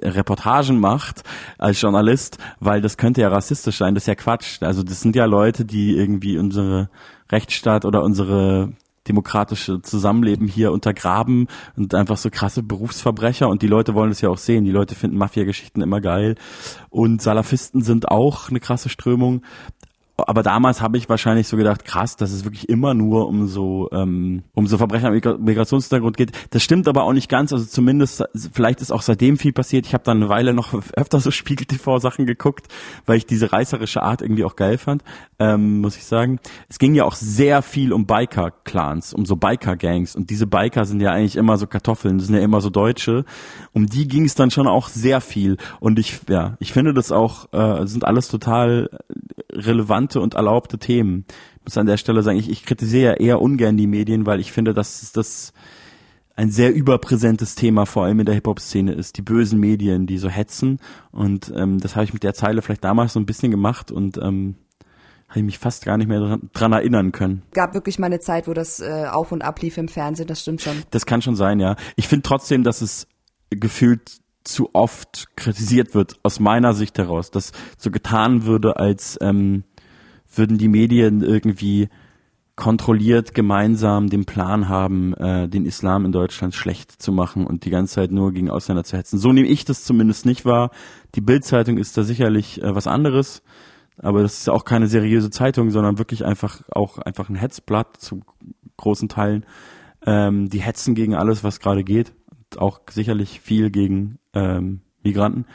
Reportagen macht als Journalist, weil das könnte ja rassistisch sein, das ist ja Quatsch. Also das sind ja Leute, die irgendwie unsere Rechtsstaat oder unsere demokratische Zusammenleben hier untergraben und einfach so krasse Berufsverbrecher und die Leute wollen es ja auch sehen. Die Leute finden Mafia-Geschichten immer geil und Salafisten sind auch eine krasse Strömung aber damals habe ich wahrscheinlich so gedacht, krass, dass es wirklich immer nur um so ähm, um so Verbrecher mit Migrationshintergrund geht. Das stimmt aber auch nicht ganz. Also zumindest vielleicht ist auch seitdem viel passiert. Ich habe dann eine Weile noch öfter so Spiegel TV Sachen geguckt, weil ich diese reißerische Art irgendwie auch geil fand, ähm, muss ich sagen. Es ging ja auch sehr viel um Biker Clans, um so Biker Gangs und diese Biker sind ja eigentlich immer so Kartoffeln, sind ja immer so Deutsche. Um die ging es dann schon auch sehr viel und ich ja, ich finde das auch äh, sind alles total relevante und erlaubte Themen. Ich muss an der Stelle sagen, ich, ich kritisiere ja eher ungern die Medien, weil ich finde, dass das ein sehr überpräsentes Thema vor allem in der Hip-Hop-Szene ist, die bösen Medien, die so hetzen. Und ähm, das habe ich mit der Zeile vielleicht damals so ein bisschen gemacht und ähm, habe ich mich fast gar nicht mehr dran, dran, erinnern können. Gab wirklich mal eine Zeit, wo das äh, auf und ab lief im Fernsehen, das stimmt schon. Das kann schon sein, ja. Ich finde trotzdem, dass es gefühlt zu oft kritisiert wird, aus meiner Sicht heraus, dass so getan würde, als ähm, würden die Medien irgendwie kontrolliert gemeinsam den Plan haben, äh, den Islam in Deutschland schlecht zu machen und die ganze Zeit nur gegen Ausländer zu hetzen. So nehme ich das zumindest nicht wahr. Die Bildzeitung ist da sicherlich äh, was anderes, aber das ist auch keine seriöse Zeitung, sondern wirklich einfach auch einfach ein Hetzblatt zu großen Teilen. Ähm, die hetzen gegen alles, was gerade geht, auch sicherlich viel gegen ähm, Migranten.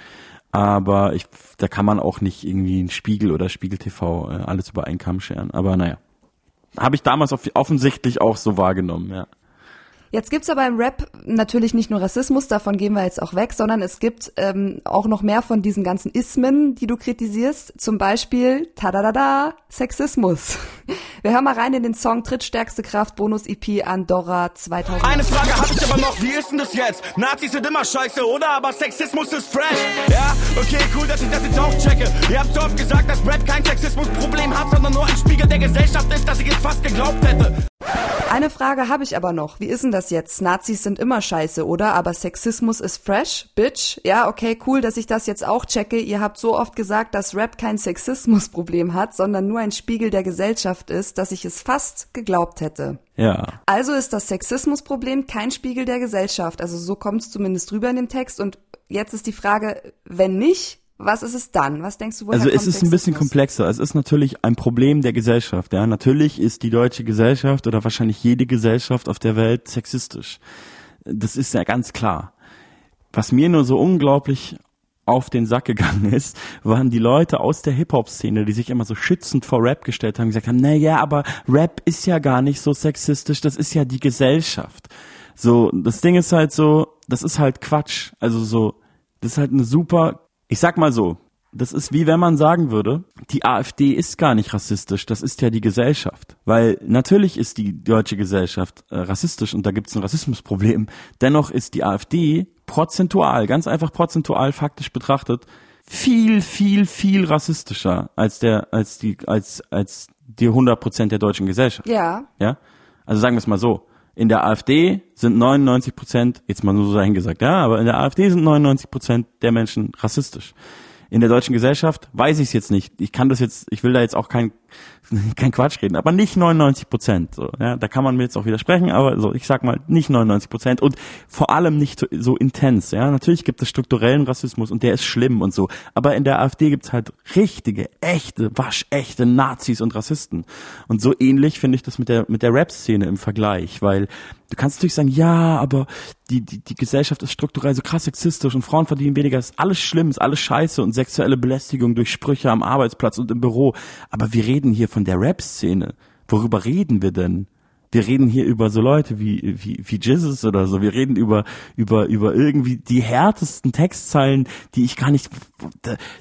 Aber ich, da kann man auch nicht irgendwie ein Spiegel oder Spiegel TV äh, alles über einen Kamm scheren. Aber naja. Habe ich damals offensichtlich auch so wahrgenommen, ja. Jetzt gibt's aber im Rap natürlich nicht nur Rassismus, davon gehen wir jetzt auch weg, sondern es gibt ähm, auch noch mehr von diesen ganzen Ismen, die du kritisierst. Zum Beispiel, tadadada, Sexismus. Wir hören mal rein in den Song Trittstärkste Kraft Bonus EP Andorra 2000. Eine Frage habe ich aber noch, wie ist denn das jetzt? Nazis sind immer scheiße, oder? Aber Sexismus ist fresh. Ja, okay, cool, dass ich das jetzt auch checke. Ihr habt so oft gesagt, dass Rap kein Sexismusproblem hat, sondern nur ein Spiegel der Gesellschaft ist, dass ich es fast geglaubt hätte. Eine Frage habe ich aber noch. Wie ist denn das jetzt? Nazis sind immer scheiße, oder? Aber Sexismus ist fresh, bitch. Ja, okay, cool, dass ich das jetzt auch checke. Ihr habt so oft gesagt, dass Rap kein Sexismusproblem hat, sondern nur ein Spiegel der Gesellschaft ist, dass ich es fast geglaubt hätte. Ja. Also ist das Sexismusproblem kein Spiegel der Gesellschaft. Also so kommt es zumindest rüber in dem Text. Und jetzt ist die Frage, wenn nicht, was ist es dann? Was denkst du, woher Also es ist ein bisschen komplexer. Es ist natürlich ein Problem der Gesellschaft. Ja, natürlich ist die deutsche Gesellschaft oder wahrscheinlich jede Gesellschaft auf der Welt sexistisch. Das ist ja ganz klar. Was mir nur so unglaublich auf den Sack gegangen ist, waren die Leute aus der Hip-Hop-Szene, die sich immer so schützend vor Rap gestellt haben, gesagt haben, na ja, aber Rap ist ja gar nicht so sexistisch, das ist ja die Gesellschaft. So, das Ding ist halt so, das ist halt Quatsch. Also so, das ist halt eine super ich sag mal so, das ist wie wenn man sagen würde, die AfD ist gar nicht rassistisch, das ist ja die Gesellschaft. Weil natürlich ist die deutsche Gesellschaft äh, rassistisch und da gibt es ein Rassismusproblem. Dennoch ist die AfD prozentual, ganz einfach prozentual faktisch betrachtet, viel, viel, viel rassistischer als der, als die, als, als die 100 Prozent der deutschen Gesellschaft. Ja. Ja. Also sagen wir es mal so. In der AfD sind 99 Prozent, jetzt mal nur so dahingesagt, ja, aber in der AfD sind 99 Prozent der Menschen rassistisch. In der deutschen Gesellschaft weiß ich es jetzt nicht. Ich kann das jetzt, ich will da jetzt auch kein kein Quatsch reden, aber nicht 99 Prozent. So, ja, da kann man mir jetzt auch widersprechen, aber so, ich sag mal nicht 99 Prozent und vor allem nicht so, so intens. Ja, natürlich gibt es strukturellen Rassismus und der ist schlimm und so, aber in der AfD gibt's halt richtige, echte, waschechte Nazis und Rassisten. Und so ähnlich finde ich das mit der mit der Rap-Szene im Vergleich, weil du kannst natürlich sagen, ja, aber die, die, die Gesellschaft ist strukturell so krass sexistisch und Frauen verdienen weniger, ist alles schlimm, ist alles scheiße und sexuelle Belästigung durch Sprüche am Arbeitsplatz und im Büro. Aber wir reden hier von der Rap-Szene. Worüber reden wir denn? Wir reden hier über so Leute wie, wie, wie Jesus oder so. Wir reden über, über, über irgendwie die härtesten Textzeilen, die ich gar nicht,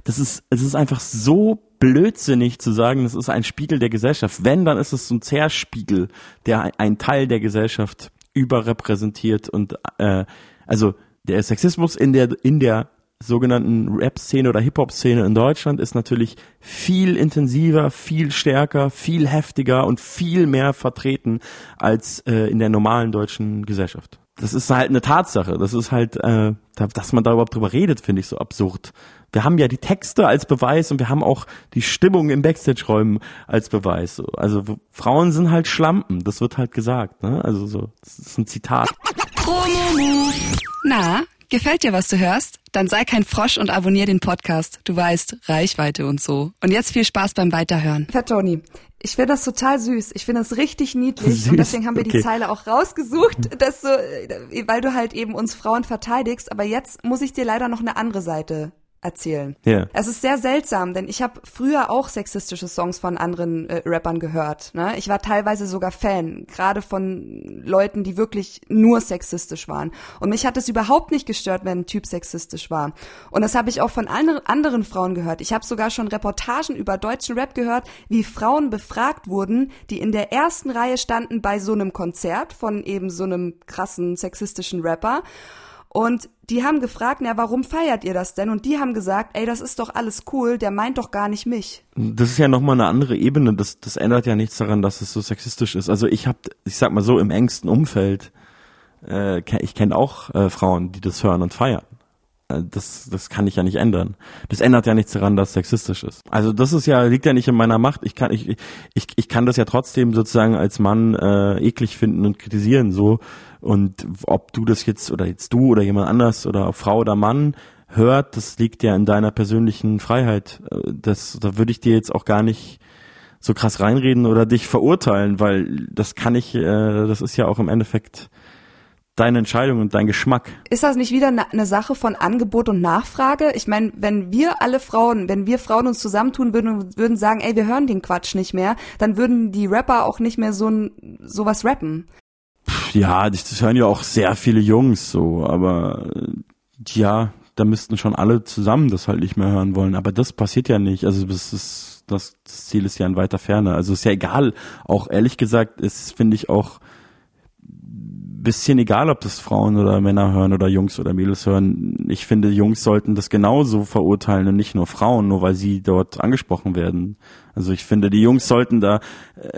das ist, es ist einfach so blödsinnig zu sagen, das ist ein Spiegel der Gesellschaft. Wenn, dann ist es so ein Zerspiegel, der ein Teil der Gesellschaft überrepräsentiert und, äh, also, der Sexismus in der, in der sogenannten Rap-Szene oder Hip-Hop-Szene in Deutschland ist natürlich viel intensiver, viel stärker, viel heftiger und viel mehr vertreten als äh, in der normalen deutschen Gesellschaft. Das ist halt eine Tatsache. Das ist halt, äh, dass man da überhaupt drüber redet, finde ich so absurd. Wir haben ja die Texte als Beweis und wir haben auch die Stimmung im Backstage-Räumen als Beweis. Also Frauen sind halt Schlampen, das wird halt gesagt. Ne? Also so, das ist ein Zitat. Na, Gefällt dir, was du hörst? Dann sei kein Frosch und abonnier den Podcast. Du weißt, Reichweite und so. Und jetzt viel Spaß beim Weiterhören. Fat Tony, ich finde das total süß. Ich finde das richtig niedlich. Süß. Und deswegen haben wir okay. die Zeile auch rausgesucht, dass du, weil du halt eben uns Frauen verteidigst. Aber jetzt muss ich dir leider noch eine andere Seite erzählen. Ja. Es ist sehr seltsam, denn ich habe früher auch sexistische Songs von anderen äh, Rappern gehört. Ne? Ich war teilweise sogar Fan, gerade von Leuten, die wirklich nur sexistisch waren. Und mich hat es überhaupt nicht gestört, wenn ein Typ sexistisch war. Und das habe ich auch von anderen, anderen Frauen gehört. Ich habe sogar schon Reportagen über deutschen Rap gehört, wie Frauen befragt wurden, die in der ersten Reihe standen bei so einem Konzert von eben so einem krassen sexistischen Rapper. Und die haben gefragt, na, warum feiert ihr das denn? Und die haben gesagt, ey, das ist doch alles cool, der meint doch gar nicht mich. Das ist ja nochmal eine andere Ebene. Das, das ändert ja nichts daran, dass es so sexistisch ist. Also ich hab, ich sag mal so, im engsten Umfeld, äh, ich kenne auch äh, Frauen, die das hören und feiern. Äh, das, das kann ich ja nicht ändern. Das ändert ja nichts daran, dass es sexistisch ist. Also das ist ja, liegt ja nicht in meiner Macht. Ich kann, ich, ich, ich kann das ja trotzdem sozusagen als Mann äh, eklig finden und kritisieren. So, und ob du das jetzt oder jetzt du oder jemand anders oder Frau oder Mann hört, das liegt ja in deiner persönlichen Freiheit. Das, da würde ich dir jetzt auch gar nicht so krass reinreden oder dich verurteilen, weil das kann ich, äh, das ist ja auch im Endeffekt deine Entscheidung und dein Geschmack. Ist das nicht wieder eine ne Sache von Angebot und Nachfrage? Ich meine, wenn wir alle Frauen, wenn wir Frauen uns zusammentun würden und würden sagen, ey, wir hören den Quatsch nicht mehr, dann würden die Rapper auch nicht mehr so ein, sowas rappen ja, das hören ja auch sehr viele Jungs so, aber äh, ja, da müssten schon alle zusammen das halt nicht mehr hören wollen. Aber das passiert ja nicht. Also das ist, das, das Ziel ist ja in weiter Ferne. Also ist ja egal. Auch ehrlich gesagt, ist, finde ich auch bisschen egal, ob das Frauen oder Männer hören oder Jungs oder Mädels hören. Ich finde, Jungs sollten das genauso verurteilen und nicht nur Frauen, nur weil sie dort angesprochen werden. Also ich finde, die Jungs sollten da äh,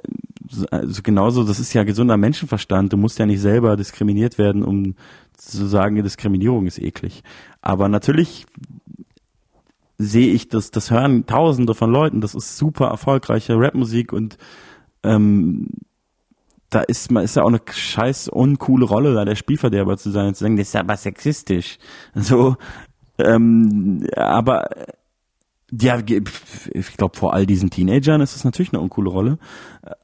also genauso, das ist ja gesunder Menschenverstand. Du musst ja nicht selber diskriminiert werden, um zu sagen, Diskriminierung ist eklig. Aber natürlich sehe ich das, das hören Tausende von Leuten. Das ist super erfolgreiche Rapmusik und ähm, da ist man ist ja auch eine scheiß uncoole Rolle, da der Spielverderber zu sein und zu sagen, das ist aber sexistisch. So, ähm, aber ja, ich glaube, vor all diesen Teenagern ist es natürlich eine uncoole Rolle.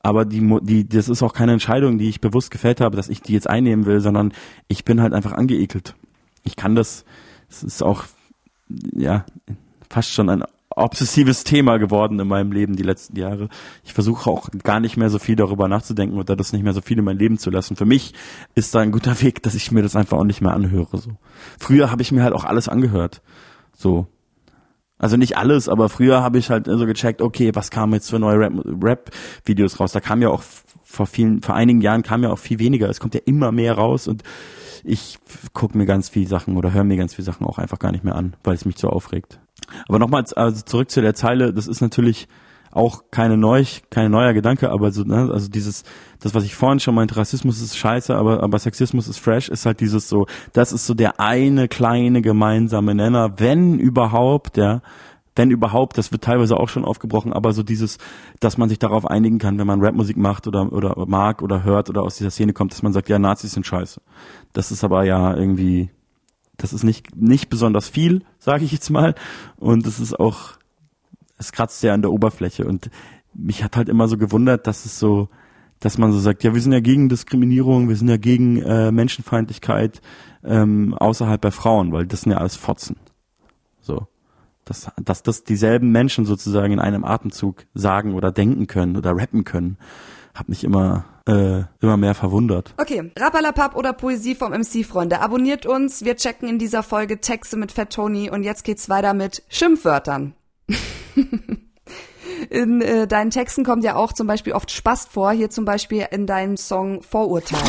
Aber die, die, das ist auch keine Entscheidung, die ich bewusst gefällt habe, dass ich die jetzt einnehmen will, sondern ich bin halt einfach angeekelt. Ich kann das, es ist auch, ja, fast schon ein obsessives Thema geworden in meinem Leben die letzten Jahre. Ich versuche auch gar nicht mehr so viel darüber nachzudenken oder das nicht mehr so viel in mein Leben zu lassen. Für mich ist da ein guter Weg, dass ich mir das einfach auch nicht mehr anhöre. So. Früher habe ich mir halt auch alles angehört. So, also nicht alles, aber früher habe ich halt so gecheckt, okay, was kam jetzt für neue Rap-Videos raus? Da kam ja auch vor vielen, vor einigen Jahren kam ja auch viel weniger. Es kommt ja immer mehr raus und ich gucke mir ganz viele Sachen oder höre mir ganz viele Sachen auch einfach gar nicht mehr an, weil es mich so aufregt. Aber nochmal also zurück zu der Zeile, das ist natürlich auch keine neu, keine neuer Gedanke, aber so, ne, also dieses, das, was ich vorhin schon meinte, Rassismus ist scheiße, aber, aber Sexismus ist fresh, ist halt dieses so, das ist so der eine kleine gemeinsame Nenner, wenn überhaupt, ja, wenn überhaupt, das wird teilweise auch schon aufgebrochen, aber so dieses, dass man sich darauf einigen kann, wenn man Rapmusik macht oder, oder mag oder hört oder aus dieser Szene kommt, dass man sagt, ja, Nazis sind scheiße. Das ist aber ja irgendwie, das ist nicht, nicht besonders viel, sage ich jetzt mal. Und es ist auch, es kratzt sehr an der Oberfläche. Und mich hat halt immer so gewundert, dass es so, dass man so sagt, ja, wir sind ja gegen Diskriminierung, wir sind ja gegen äh, Menschenfeindlichkeit ähm, außerhalb bei Frauen, weil das sind ja alles Fotzen. So dass, dass das dieselben Menschen sozusagen in einem Atemzug sagen oder denken können oder rappen können, hat mich immer äh, immer mehr verwundert. Okay, Rappalapap oder Poesie vom MC Freunde. Abonniert uns, wir checken in dieser Folge Texte mit Fat Tony und jetzt geht's weiter mit Schimpfwörtern. In äh, deinen Texten kommt ja auch zum Beispiel oft Spast vor, hier zum Beispiel in deinem Song Vorurteil.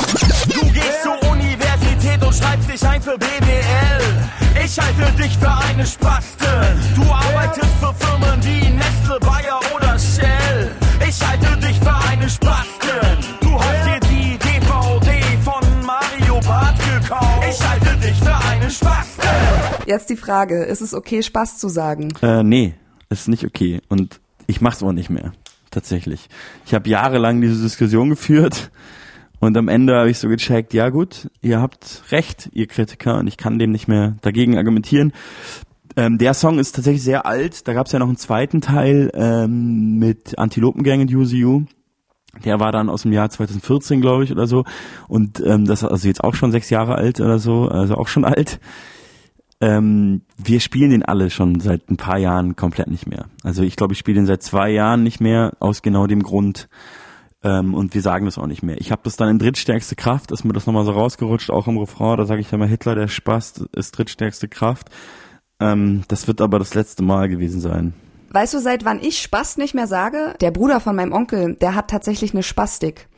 Du gehst zur Universität und schreibst dich ein für BWL. Ich halte dich für eine Spaste. Du arbeitest für Firmen wie Nestle, Bayer oder Shell. Ich halte dich für eine Spaste. Du hast dir die DVD von Mario Barth gekauft. Ich halte dich für eine Spaste. Jetzt die Frage, ist es okay, Spaß zu sagen? Äh, nee, ist nicht okay. Und ich mach's auch nicht mehr. Tatsächlich. Ich habe jahrelang diese Diskussion geführt und am Ende habe ich so gecheckt, ja gut, ihr habt recht, ihr Kritiker, und ich kann dem nicht mehr dagegen argumentieren. Ähm, der Song ist tatsächlich sehr alt. Da gab es ja noch einen zweiten Teil ähm, mit Antilopengang und UCU. Der war dann aus dem Jahr 2014, glaube ich, oder so. Und ähm, das ist also jetzt auch schon sechs Jahre alt oder so, also auch schon alt. Ähm, wir spielen den alle schon seit ein paar Jahren komplett nicht mehr. Also ich glaube, ich spiele den seit zwei Jahren nicht mehr, aus genau dem Grund. Ähm, und wir sagen das auch nicht mehr. Ich habe das dann in drittstärkste Kraft, ist mir das nochmal so rausgerutscht, auch im Refrain, da sage ich ja mal, Hitler, der Spaß ist drittstärkste Kraft. Ähm, das wird aber das letzte Mal gewesen sein. Weißt du, seit wann ich Spaß nicht mehr sage? Der Bruder von meinem Onkel, der hat tatsächlich eine Spastik.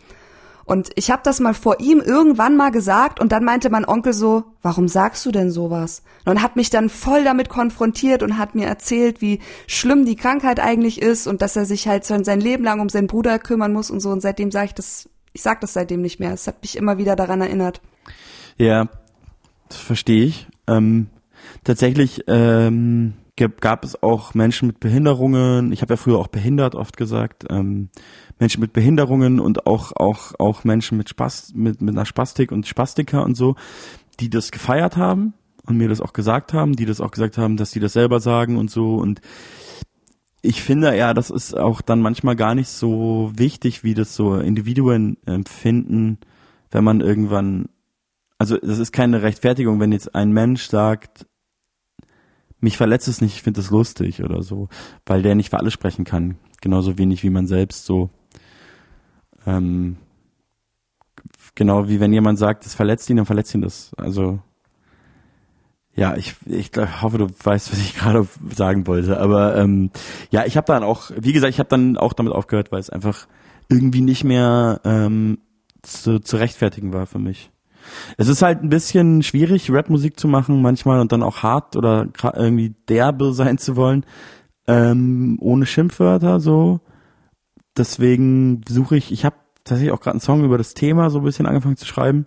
Und ich habe das mal vor ihm irgendwann mal gesagt und dann meinte mein Onkel so, warum sagst du denn sowas? Und hat mich dann voll damit konfrontiert und hat mir erzählt, wie schlimm die Krankheit eigentlich ist und dass er sich halt sein Leben lang um seinen Bruder kümmern muss und so. Und seitdem sage ich das, ich sag das seitdem nicht mehr. Es hat mich immer wieder daran erinnert. Ja, das verstehe ich. Ähm, tatsächlich ähm, gab es auch Menschen mit Behinderungen. Ich habe ja früher auch behindert oft gesagt. Ähm, Menschen mit Behinderungen und auch auch auch Menschen mit Spaß mit mit einer Spastik und Spastiker und so, die das gefeiert haben und mir das auch gesagt haben, die das auch gesagt haben, dass sie das selber sagen und so und ich finde ja, das ist auch dann manchmal gar nicht so wichtig, wie das so Individuen empfinden, wenn man irgendwann also das ist keine Rechtfertigung, wenn jetzt ein Mensch sagt, mich verletzt es nicht, ich finde es lustig oder so, weil der nicht für alle sprechen kann. Genauso wenig wie man selbst so ähm, genau wie wenn jemand sagt, das verletzt ihn, dann verletzt ihn das. Also ja, ich, ich hoffe, du weißt, was ich gerade sagen wollte. Aber ähm, ja, ich habe dann auch, wie gesagt, ich habe dann auch damit aufgehört, weil es einfach irgendwie nicht mehr ähm, zu, zu rechtfertigen war für mich. Es ist halt ein bisschen schwierig, Rapmusik zu machen manchmal und dann auch hart oder irgendwie derbe sein zu wollen, ähm, ohne Schimpfwörter so deswegen suche ich, ich habe tatsächlich auch gerade einen Song über das Thema so ein bisschen angefangen zu schreiben.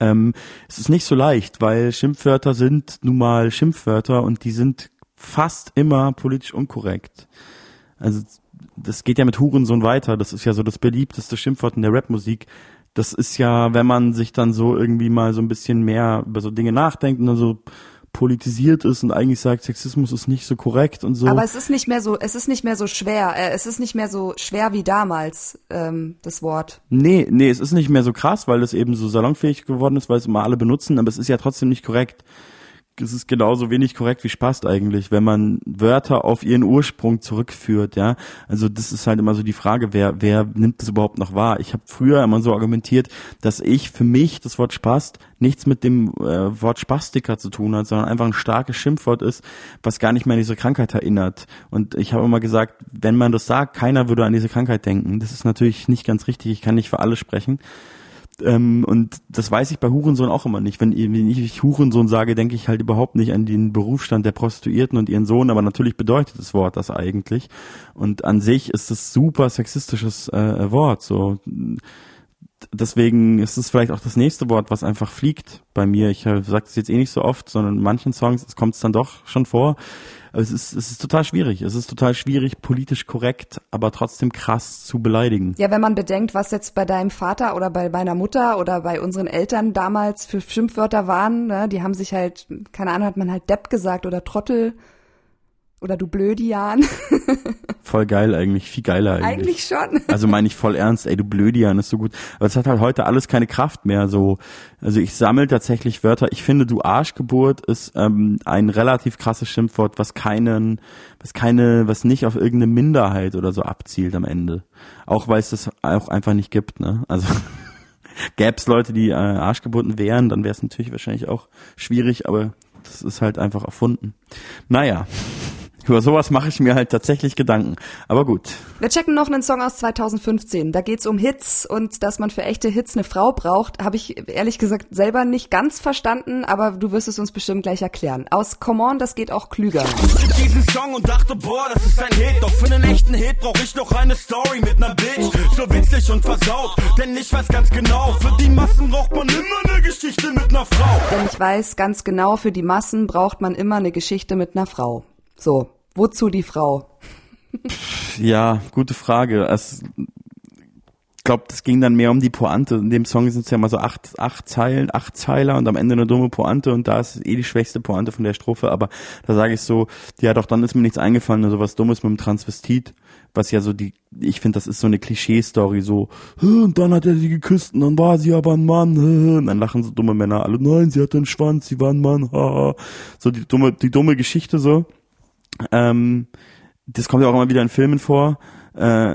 Ähm, es ist nicht so leicht, weil Schimpfwörter sind nun mal Schimpfwörter und die sind fast immer politisch unkorrekt. Also das geht ja mit Hurensohn weiter. Das ist ja so das beliebteste Schimpfwort in der Rapmusik. Das ist ja, wenn man sich dann so irgendwie mal so ein bisschen mehr über so Dinge nachdenkt und dann so politisiert ist und eigentlich sagt, Sexismus ist nicht so korrekt und so. Aber es ist nicht mehr so, es ist nicht mehr so schwer, äh, es ist nicht mehr so schwer wie damals, ähm, das Wort. Nee, nee, es ist nicht mehr so krass, weil es eben so salonfähig geworden ist, weil es immer alle benutzen, aber es ist ja trotzdem nicht korrekt es ist genauso wenig korrekt wie Spaß eigentlich, wenn man Wörter auf ihren Ursprung zurückführt, ja. Also das ist halt immer so die Frage, wer, wer nimmt das überhaupt noch wahr? Ich habe früher immer so argumentiert, dass ich für mich das Wort Spast nichts mit dem äh, Wort Spastiker zu tun hat, sondern einfach ein starkes Schimpfwort ist, was gar nicht mehr an diese Krankheit erinnert. Und ich habe immer gesagt, wenn man das sagt, keiner würde an diese Krankheit denken. Das ist natürlich nicht ganz richtig, ich kann nicht für alle sprechen. Ähm, und das weiß ich bei Hurensohn auch immer nicht. Wenn, wenn ich Hurensohn sage, denke ich halt überhaupt nicht an den Berufsstand der Prostituierten und ihren Sohn, aber natürlich bedeutet das Wort das eigentlich. Und an sich ist es super sexistisches äh, Wort. So deswegen ist es vielleicht auch das nächste Wort, was einfach fliegt bei mir. Ich äh, sage das jetzt eh nicht so oft, sondern in manchen Songs kommt es dann doch schon vor. Es ist, es ist total schwierig. Es ist total schwierig, politisch korrekt, aber trotzdem krass zu beleidigen. Ja, wenn man bedenkt, was jetzt bei deinem Vater oder bei meiner Mutter oder bei unseren Eltern damals für Schimpfwörter waren, ne? die haben sich halt, keine Ahnung, hat man halt Depp gesagt oder Trottel oder du Blödian. voll geil eigentlich, viel geiler eigentlich. Eigentlich schon. Also meine ich voll ernst, ey, du Blödian ist so gut. Aber es hat halt heute alles keine Kraft mehr. So, also ich sammle tatsächlich Wörter. Ich finde, du Arschgeburt ist ähm, ein relativ krasses Schimpfwort, was keinen, was keine, was nicht auf irgendeine Minderheit oder so abzielt am Ende. Auch weil es das auch einfach nicht gibt, ne? Also gäb's Leute, die äh, Arschgeburten wären, dann wäre es natürlich wahrscheinlich auch schwierig, aber das ist halt einfach erfunden. Naja. Über sowas mache ich mir halt tatsächlich Gedanken. Aber gut. Wir checken noch einen Song aus 2015. Da geht's um Hits und dass man für echte Hits eine Frau braucht, habe ich ehrlich gesagt selber nicht ganz verstanden, aber du wirst es uns bestimmt gleich erklären. Aus Come On, das geht auch klüger. Ich diesen Song und dachte, boah, das ist ein Hit. Doch für einen echten Hit brauche ich noch eine Story mit ner Bitch. So witzig und versaut, denn ich weiß ganz genau, für die Massen braucht man immer eine Geschichte mit ner Frau. Denn ich weiß ganz genau, für die Massen braucht man immer eine Geschichte mit ner Frau. So, wozu die Frau? ja, gute Frage. Es, ich glaube, das ging dann mehr um die Pointe. In dem Song sind es ja mal so acht, acht Zeilen, acht Zeiler und am Ende eine dumme Pointe und da ist eh die schwächste Pointe von der Strophe. Aber da sage ich so, ja doch, dann ist mir nichts eingefallen, so was Dummes mit dem Transvestit, was ja so die, ich finde, das ist so eine Klischee-Story, so, und dann hat er sie geküsst und dann war sie aber ein Mann, und dann lachen so dumme Männer alle, nein, sie hatte einen Schwanz, sie war ein Mann, haha. so die dumme, die dumme Geschichte so. Ähm, das kommt ja auch immer wieder in Filmen vor. Äh,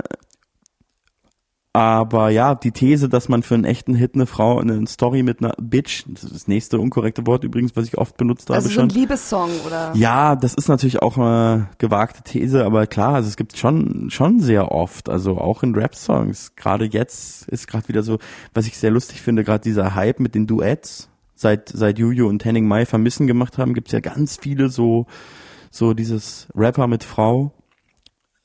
aber ja, die These, dass man für einen echten Hit eine Frau, eine Story mit einer Bitch, das ist das nächste unkorrekte Wort übrigens, was ich oft benutzt also habe schon. Also so ein Liebessong, oder? Ja, das ist natürlich auch eine gewagte These, aber klar, also es gibt schon, schon sehr oft, also auch in Rap-Songs. Gerade jetzt ist gerade wieder so, was ich sehr lustig finde, gerade dieser Hype mit den Duets. Seit, seit Juju und Henning Mai Vermissen gemacht haben, gibt's ja ganz viele so, so dieses Rapper mit Frau.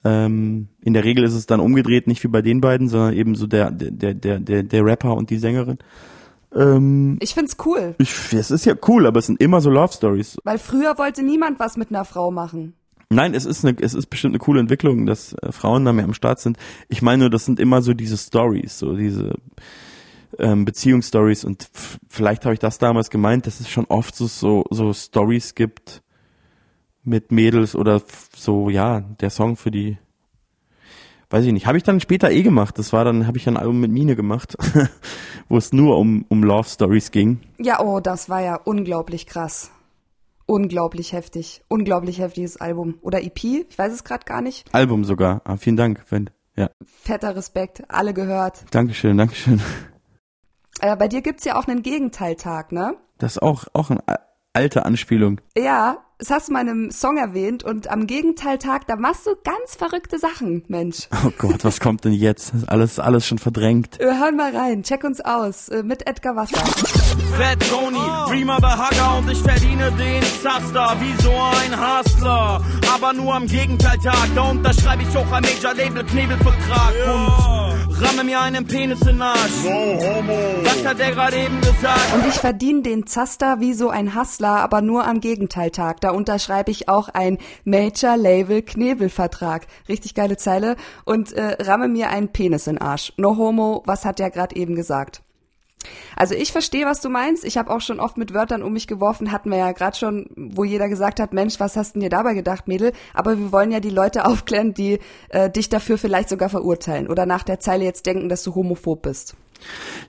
Ähm, in der Regel ist es dann umgedreht, nicht wie bei den beiden, sondern eben so der, der, der, der, der Rapper und die Sängerin. Ähm, ich find's cool. Ich, es ist ja cool, aber es sind immer so Love Stories. Weil früher wollte niemand was mit einer Frau machen. Nein, es ist eine, es ist bestimmt eine coole Entwicklung, dass äh, Frauen da mehr am Start sind. Ich meine nur, das sind immer so diese Stories, so diese ähm, Beziehungsstories und vielleicht habe ich das damals gemeint, dass es schon oft so so, so Stories gibt, mit Mädels oder so, ja, der Song für die, weiß ich nicht, habe ich dann später eh gemacht. Das war dann, habe ich ein Album mit Mine gemacht, wo es nur um, um Love Stories ging. Ja, oh, das war ja unglaublich krass. Unglaublich heftig. Unglaublich heftiges Album. Oder EP, ich weiß es gerade gar nicht. Album sogar. Ah, vielen Dank, Fan. Ja. Fetter Respekt, alle gehört. Dankeschön, Dankeschön. Äh, bei dir gibt's ja auch einen Gegenteiltag, ne? Das ist auch, auch eine alte Anspielung. Ja, das hast du mal in einem Song erwähnt und am Gegenteiltag, da machst du ganz verrückte Sachen, Mensch. Oh Gott, was kommt denn jetzt? Alles, alles schon verdrängt. Wir hören mal rein, check uns aus äh, mit Edgar Wasser. Fat Tony, Dreamer the Hugger und ich verdiene den Zaster wie so ein Hustler. Aber nur am Gegenteiltag, da unterschreibe ich auch ein Major Label Knebelvertrag und ramme mir einen Penis in den Arsch. No homo. Was hat der gerade eben gesagt? Und ich verdiene den Zaster wie so ein Hustler, aber nur am Gegenteiltag. Da unterschreibe ich auch ein Major Label Knebelvertrag. Richtig geile Zeile. Und äh, ramme mir einen Penis in den Arsch. No homo, was hat der gerade eben gesagt? Also ich verstehe, was du meinst. Ich habe auch schon oft mit Wörtern um mich geworfen, hatten wir ja gerade schon, wo jeder gesagt hat, Mensch, was hast du dir dabei gedacht, Mädel? Aber wir wollen ja die Leute aufklären, die äh, dich dafür vielleicht sogar verurteilen oder nach der Zeile jetzt denken, dass du homophob bist.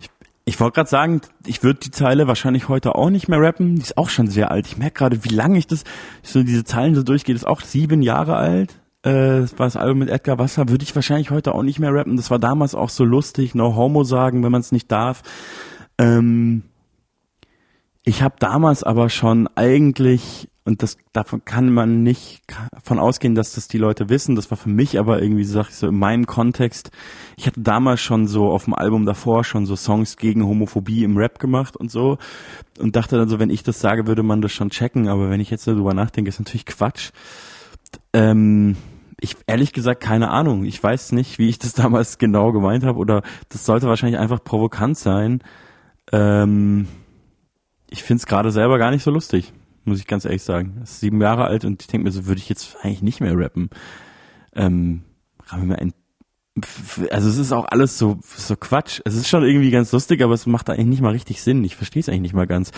Ich, ich wollte gerade sagen, ich würde die Zeile wahrscheinlich heute auch nicht mehr rappen. Die ist auch schon sehr alt. Ich merke gerade, wie lange ich das, so diese Zeilen so durchgehe. Das ist auch sieben Jahre alt. Äh, war das Album mit Edgar Wasser. Würde ich wahrscheinlich heute auch nicht mehr rappen. Das war damals auch so lustig. No Homo sagen, wenn man es nicht darf. Ähm, ich habe damals aber schon eigentlich und das davon kann man nicht von ausgehen, dass das die Leute wissen. Das war für mich aber irgendwie, sag ich so, in meinem Kontext. Ich hatte damals schon so auf dem Album davor schon so Songs gegen Homophobie im Rap gemacht und so und dachte dann so, wenn ich das sage, würde man das schon checken. Aber wenn ich jetzt darüber nachdenke, ist natürlich Quatsch. Ähm, ich ehrlich gesagt keine Ahnung. Ich weiß nicht, wie ich das damals genau gemeint habe oder das sollte wahrscheinlich einfach provokant sein. Ähm, ich finde es gerade selber gar nicht so lustig muss ich ganz ehrlich sagen. ist sieben Jahre alt und ich denke mir so, würde ich jetzt eigentlich nicht mehr rappen. Ähm, wir mal ein also es ist auch alles so so Quatsch. Es ist schon irgendwie ganz lustig, aber es macht eigentlich nicht mal richtig Sinn. Ich verstehe es eigentlich nicht mal ganz.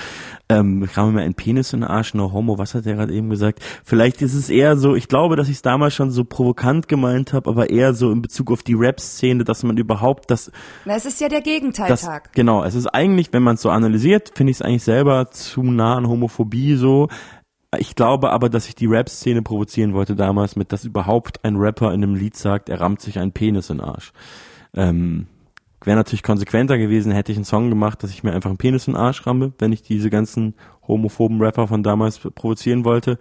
Ähm, ramme mir einen Penis in den Arsch, no homo, was hat der gerade eben gesagt? Vielleicht ist es eher so, ich glaube, dass ich es damals schon so provokant gemeint habe, aber eher so in Bezug auf die Rap-Szene, dass man überhaupt das... Na, es ist ja der Gegenteiltag. Genau, es ist eigentlich, wenn man es so analysiert, finde ich es eigentlich selber zu nah an Homophobie so, ich glaube aber, dass ich die Rap-Szene provozieren wollte damals mit, dass überhaupt ein Rapper in einem Lied sagt, er rammt sich einen Penis in den Arsch. Ähm, Wäre natürlich konsequenter gewesen, hätte ich einen Song gemacht, dass ich mir einfach einen Penis in den Arsch ramme, wenn ich diese ganzen homophoben Rapper von damals provozieren wollte.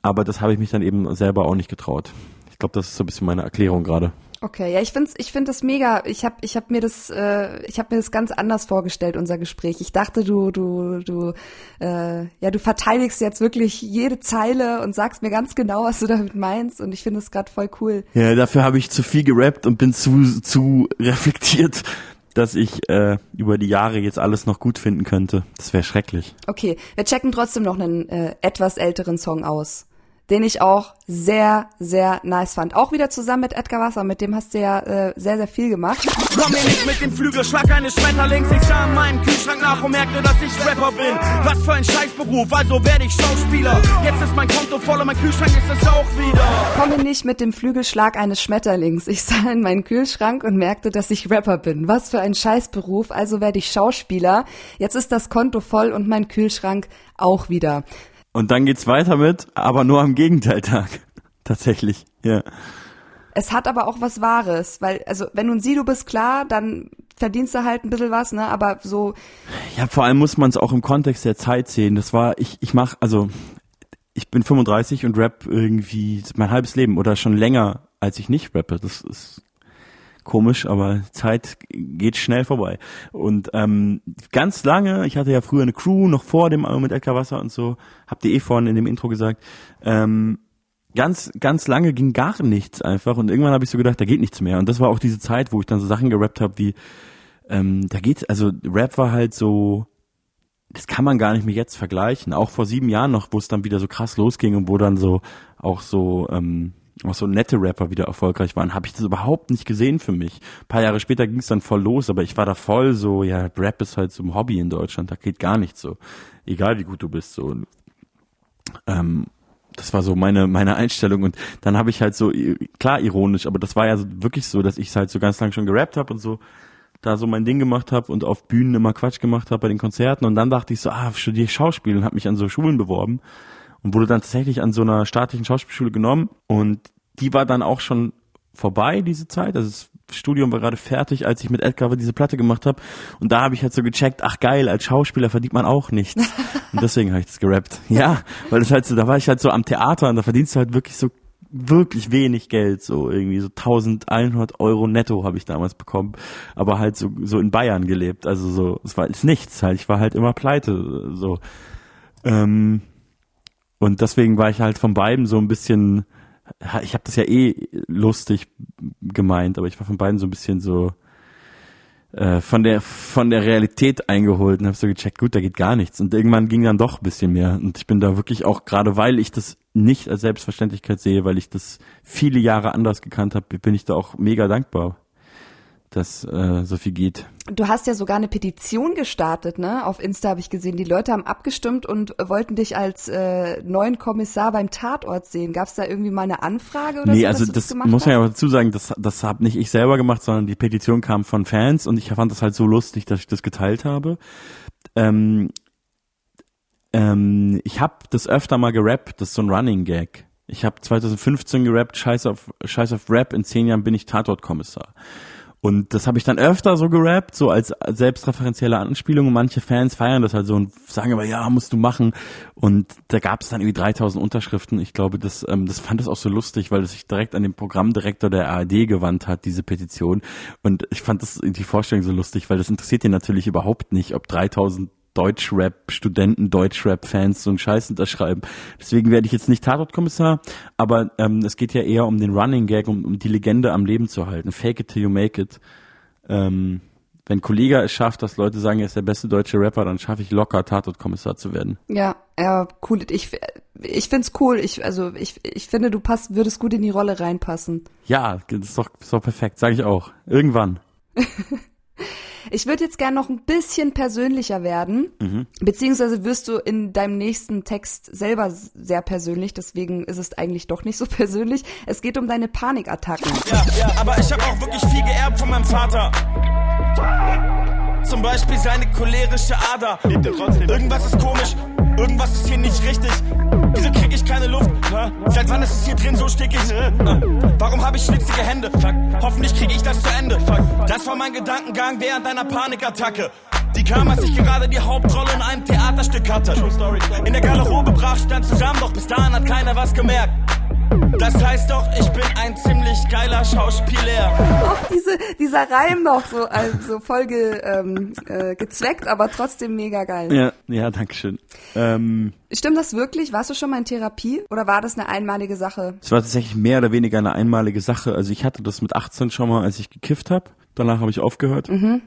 Aber das habe ich mich dann eben selber auch nicht getraut. Ich glaube, das ist so ein bisschen meine Erklärung gerade. Okay, ja, ich find's, ich find das mega. Ich habe, ich hab mir das, äh, ich habe mir das ganz anders vorgestellt unser Gespräch. Ich dachte, du, du, du, äh, ja, du verteidigst jetzt wirklich jede Zeile und sagst mir ganz genau, was du damit meinst. Und ich finde es gerade voll cool. Ja, dafür habe ich zu viel gerappt und bin zu, zu reflektiert, dass ich äh, über die Jahre jetzt alles noch gut finden könnte. Das wäre schrecklich. Okay, wir checken trotzdem noch einen äh, etwas älteren Song aus den ich auch sehr, sehr nice fand. Auch wieder zusammen mit Edgar Wasser, mit dem hast du ja äh, sehr, sehr viel gemacht. Komm mir nicht mit dem Flügelschlag eines Schmetterlings. Ich sah in meinem Kühlschrank nach und merkte, dass ich Rapper bin. Was für ein Scheißberuf, also werde ich Schauspieler. Jetzt ist mein Konto voll und mein Kühlschrank ist es auch wieder. Komm mir nicht mit dem Flügelschlag eines Schmetterlings. Ich sah in meinen Kühlschrank und merkte, dass ich Rapper bin. Was für ein Scheißberuf, also werde ich Schauspieler. Jetzt ist das Konto voll und mein Kühlschrank auch wieder. Und dann geht's weiter mit, aber nur am Gegenteiltag. Tatsächlich, ja. Es hat aber auch was Wahres, weil, also, wenn du ein Sido bist, klar, dann verdienst du halt ein bisschen was, ne, aber so. Ja, vor allem muss man es auch im Kontext der Zeit sehen. Das war, ich, ich mach, also, ich bin 35 und rap irgendwie mein halbes Leben oder schon länger, als ich nicht rappe. Das ist komisch, aber Zeit geht schnell vorbei. Und ähm, ganz lange, ich hatte ja früher eine Crew, noch vor dem Album mit Edgar Wasser und so, habt ihr eh vorhin in dem Intro gesagt, ähm, ganz, ganz lange ging gar nichts einfach und irgendwann habe ich so gedacht, da geht nichts mehr. Und das war auch diese Zeit, wo ich dann so Sachen gerappt habe wie, ähm, da geht, also Rap war halt so, das kann man gar nicht mehr jetzt vergleichen. Auch vor sieben Jahren noch, wo es dann wieder so krass losging und wo dann so auch so ähm, auch so nette Rapper wieder erfolgreich waren, habe ich das überhaupt nicht gesehen für mich. Ein paar Jahre später ging es dann voll los, aber ich war da voll so, ja, Rap ist halt so ein Hobby in Deutschland, da geht gar nichts so. Egal wie gut du bist, so. Ähm, das war so meine meine Einstellung und dann habe ich halt so klar ironisch, aber das war ja wirklich so, dass ich halt so ganz lang schon gerappt habe und so da so mein Ding gemacht habe und auf Bühnen immer Quatsch gemacht habe bei den Konzerten und dann dachte ich so, ah, studiere Schauspiel und habe mich an so Schulen beworben und wurde dann tatsächlich an so einer staatlichen Schauspielschule genommen und die war dann auch schon vorbei, diese Zeit. Also das Studium war gerade fertig, als ich mit Edgar diese Platte gemacht habe. Und da habe ich halt so gecheckt, ach geil, als Schauspieler verdient man auch nichts. Und deswegen habe ich das gerappt. Ja, weil das halt so, da war ich halt so am Theater und da verdienst du halt wirklich so wirklich wenig Geld, so irgendwie so 1100 Euro netto habe ich damals bekommen, aber halt so so in Bayern gelebt, also so es war ist nichts halt, ich war halt immer pleite, so ähm, und deswegen war ich halt von beiden so ein bisschen, ich habe das ja eh lustig gemeint, aber ich war von beiden so ein bisschen so äh, von der von der Realität eingeholt und habe so gecheckt, gut, da geht gar nichts. Und irgendwann ging dann doch ein bisschen mehr. Und ich bin da wirklich auch, gerade weil ich das nicht als Selbstverständlichkeit sehe, weil ich das viele Jahre anders gekannt habe, bin ich da auch mega dankbar dass äh, so viel geht. Du hast ja sogar eine Petition gestartet, ne? Auf Insta habe ich gesehen. Die Leute haben abgestimmt und wollten dich als äh, neuen Kommissar beim Tatort sehen. Gab es da irgendwie mal eine Anfrage oder nee, so? also das, das muss man ja dazu sagen, das, das habe nicht ich selber gemacht, sondern die Petition kam von Fans und ich fand das halt so lustig, dass ich das geteilt habe. Ähm, ähm, ich habe das öfter mal gerappt, das ist so ein Running Gag. Ich habe 2015 gerappt, Scheiß auf, Scheiß auf Rap, in zehn Jahren bin ich Tatortkommissar. Und das habe ich dann öfter so gerappt, so als selbstreferenzielle Anspielung. Und manche Fans feiern das halt so und sagen aber, ja, musst du machen. Und da gab es dann irgendwie 3000 Unterschriften. Ich glaube, das, ähm, das fand es auch so lustig, weil es sich direkt an den Programmdirektor der ARD gewandt hat, diese Petition. Und ich fand das die Vorstellung so lustig, weil das interessiert ihn natürlich überhaupt nicht, ob 3000 Deutschrap-Studenten, Deutschrap-Fans so einen Scheiß unterschreiben. Deswegen werde ich jetzt nicht Tatortkommissar, aber ähm, es geht ja eher um den Running Gag, um, um die Legende am Leben zu halten. Fake it till you make it. Ähm, wenn Kollega es schafft, dass Leute sagen, er ist der beste deutsche Rapper, dann schaffe ich locker Tatortkommissar zu werden. Ja, ja, cool. Ich, ich find's cool. Ich, also ich, ich finde, du passt, würdest gut in die Rolle reinpassen. Ja, das ist doch, ist doch perfekt, sage ich auch. Irgendwann. Ich würde jetzt gern noch ein bisschen persönlicher werden, mhm. beziehungsweise wirst du in deinem nächsten Text selber sehr persönlich, deswegen ist es eigentlich doch nicht so persönlich. Es geht um deine Panikattacken. Ja, ja, aber ich habe auch wirklich viel geerbt von meinem Vater. Zum Beispiel seine cholerische Ader. Irgendwas ist komisch, irgendwas ist hier nicht richtig. Wieso krieg ich keine Luft? Seit wann ist es hier drin so stickig? Warum habe ich schwitzige Hände? Hoffentlich krieg ich das zu Ende. Das war mein Gedankengang während einer Panikattacke. Die kam, als ich gerade die Hauptrolle in einem Theaterstück hatte. In der Garderobe brach stand zusammen, doch bis dahin hat keiner was gemerkt. Das heißt doch, ich bin ein ziemlich geiler Schauspieler. Auch diese, dieser Reim noch so, also voll ge, ähm, äh, gezweckt, aber trotzdem mega geil. Ja, ja, danke schön. Ähm, Stimmt das wirklich? Warst du schon mal in Therapie oder war das eine einmalige Sache? Es war tatsächlich mehr oder weniger eine einmalige Sache. Also ich hatte das mit 18 schon mal, als ich gekifft habe. Danach habe ich aufgehört. Mhm.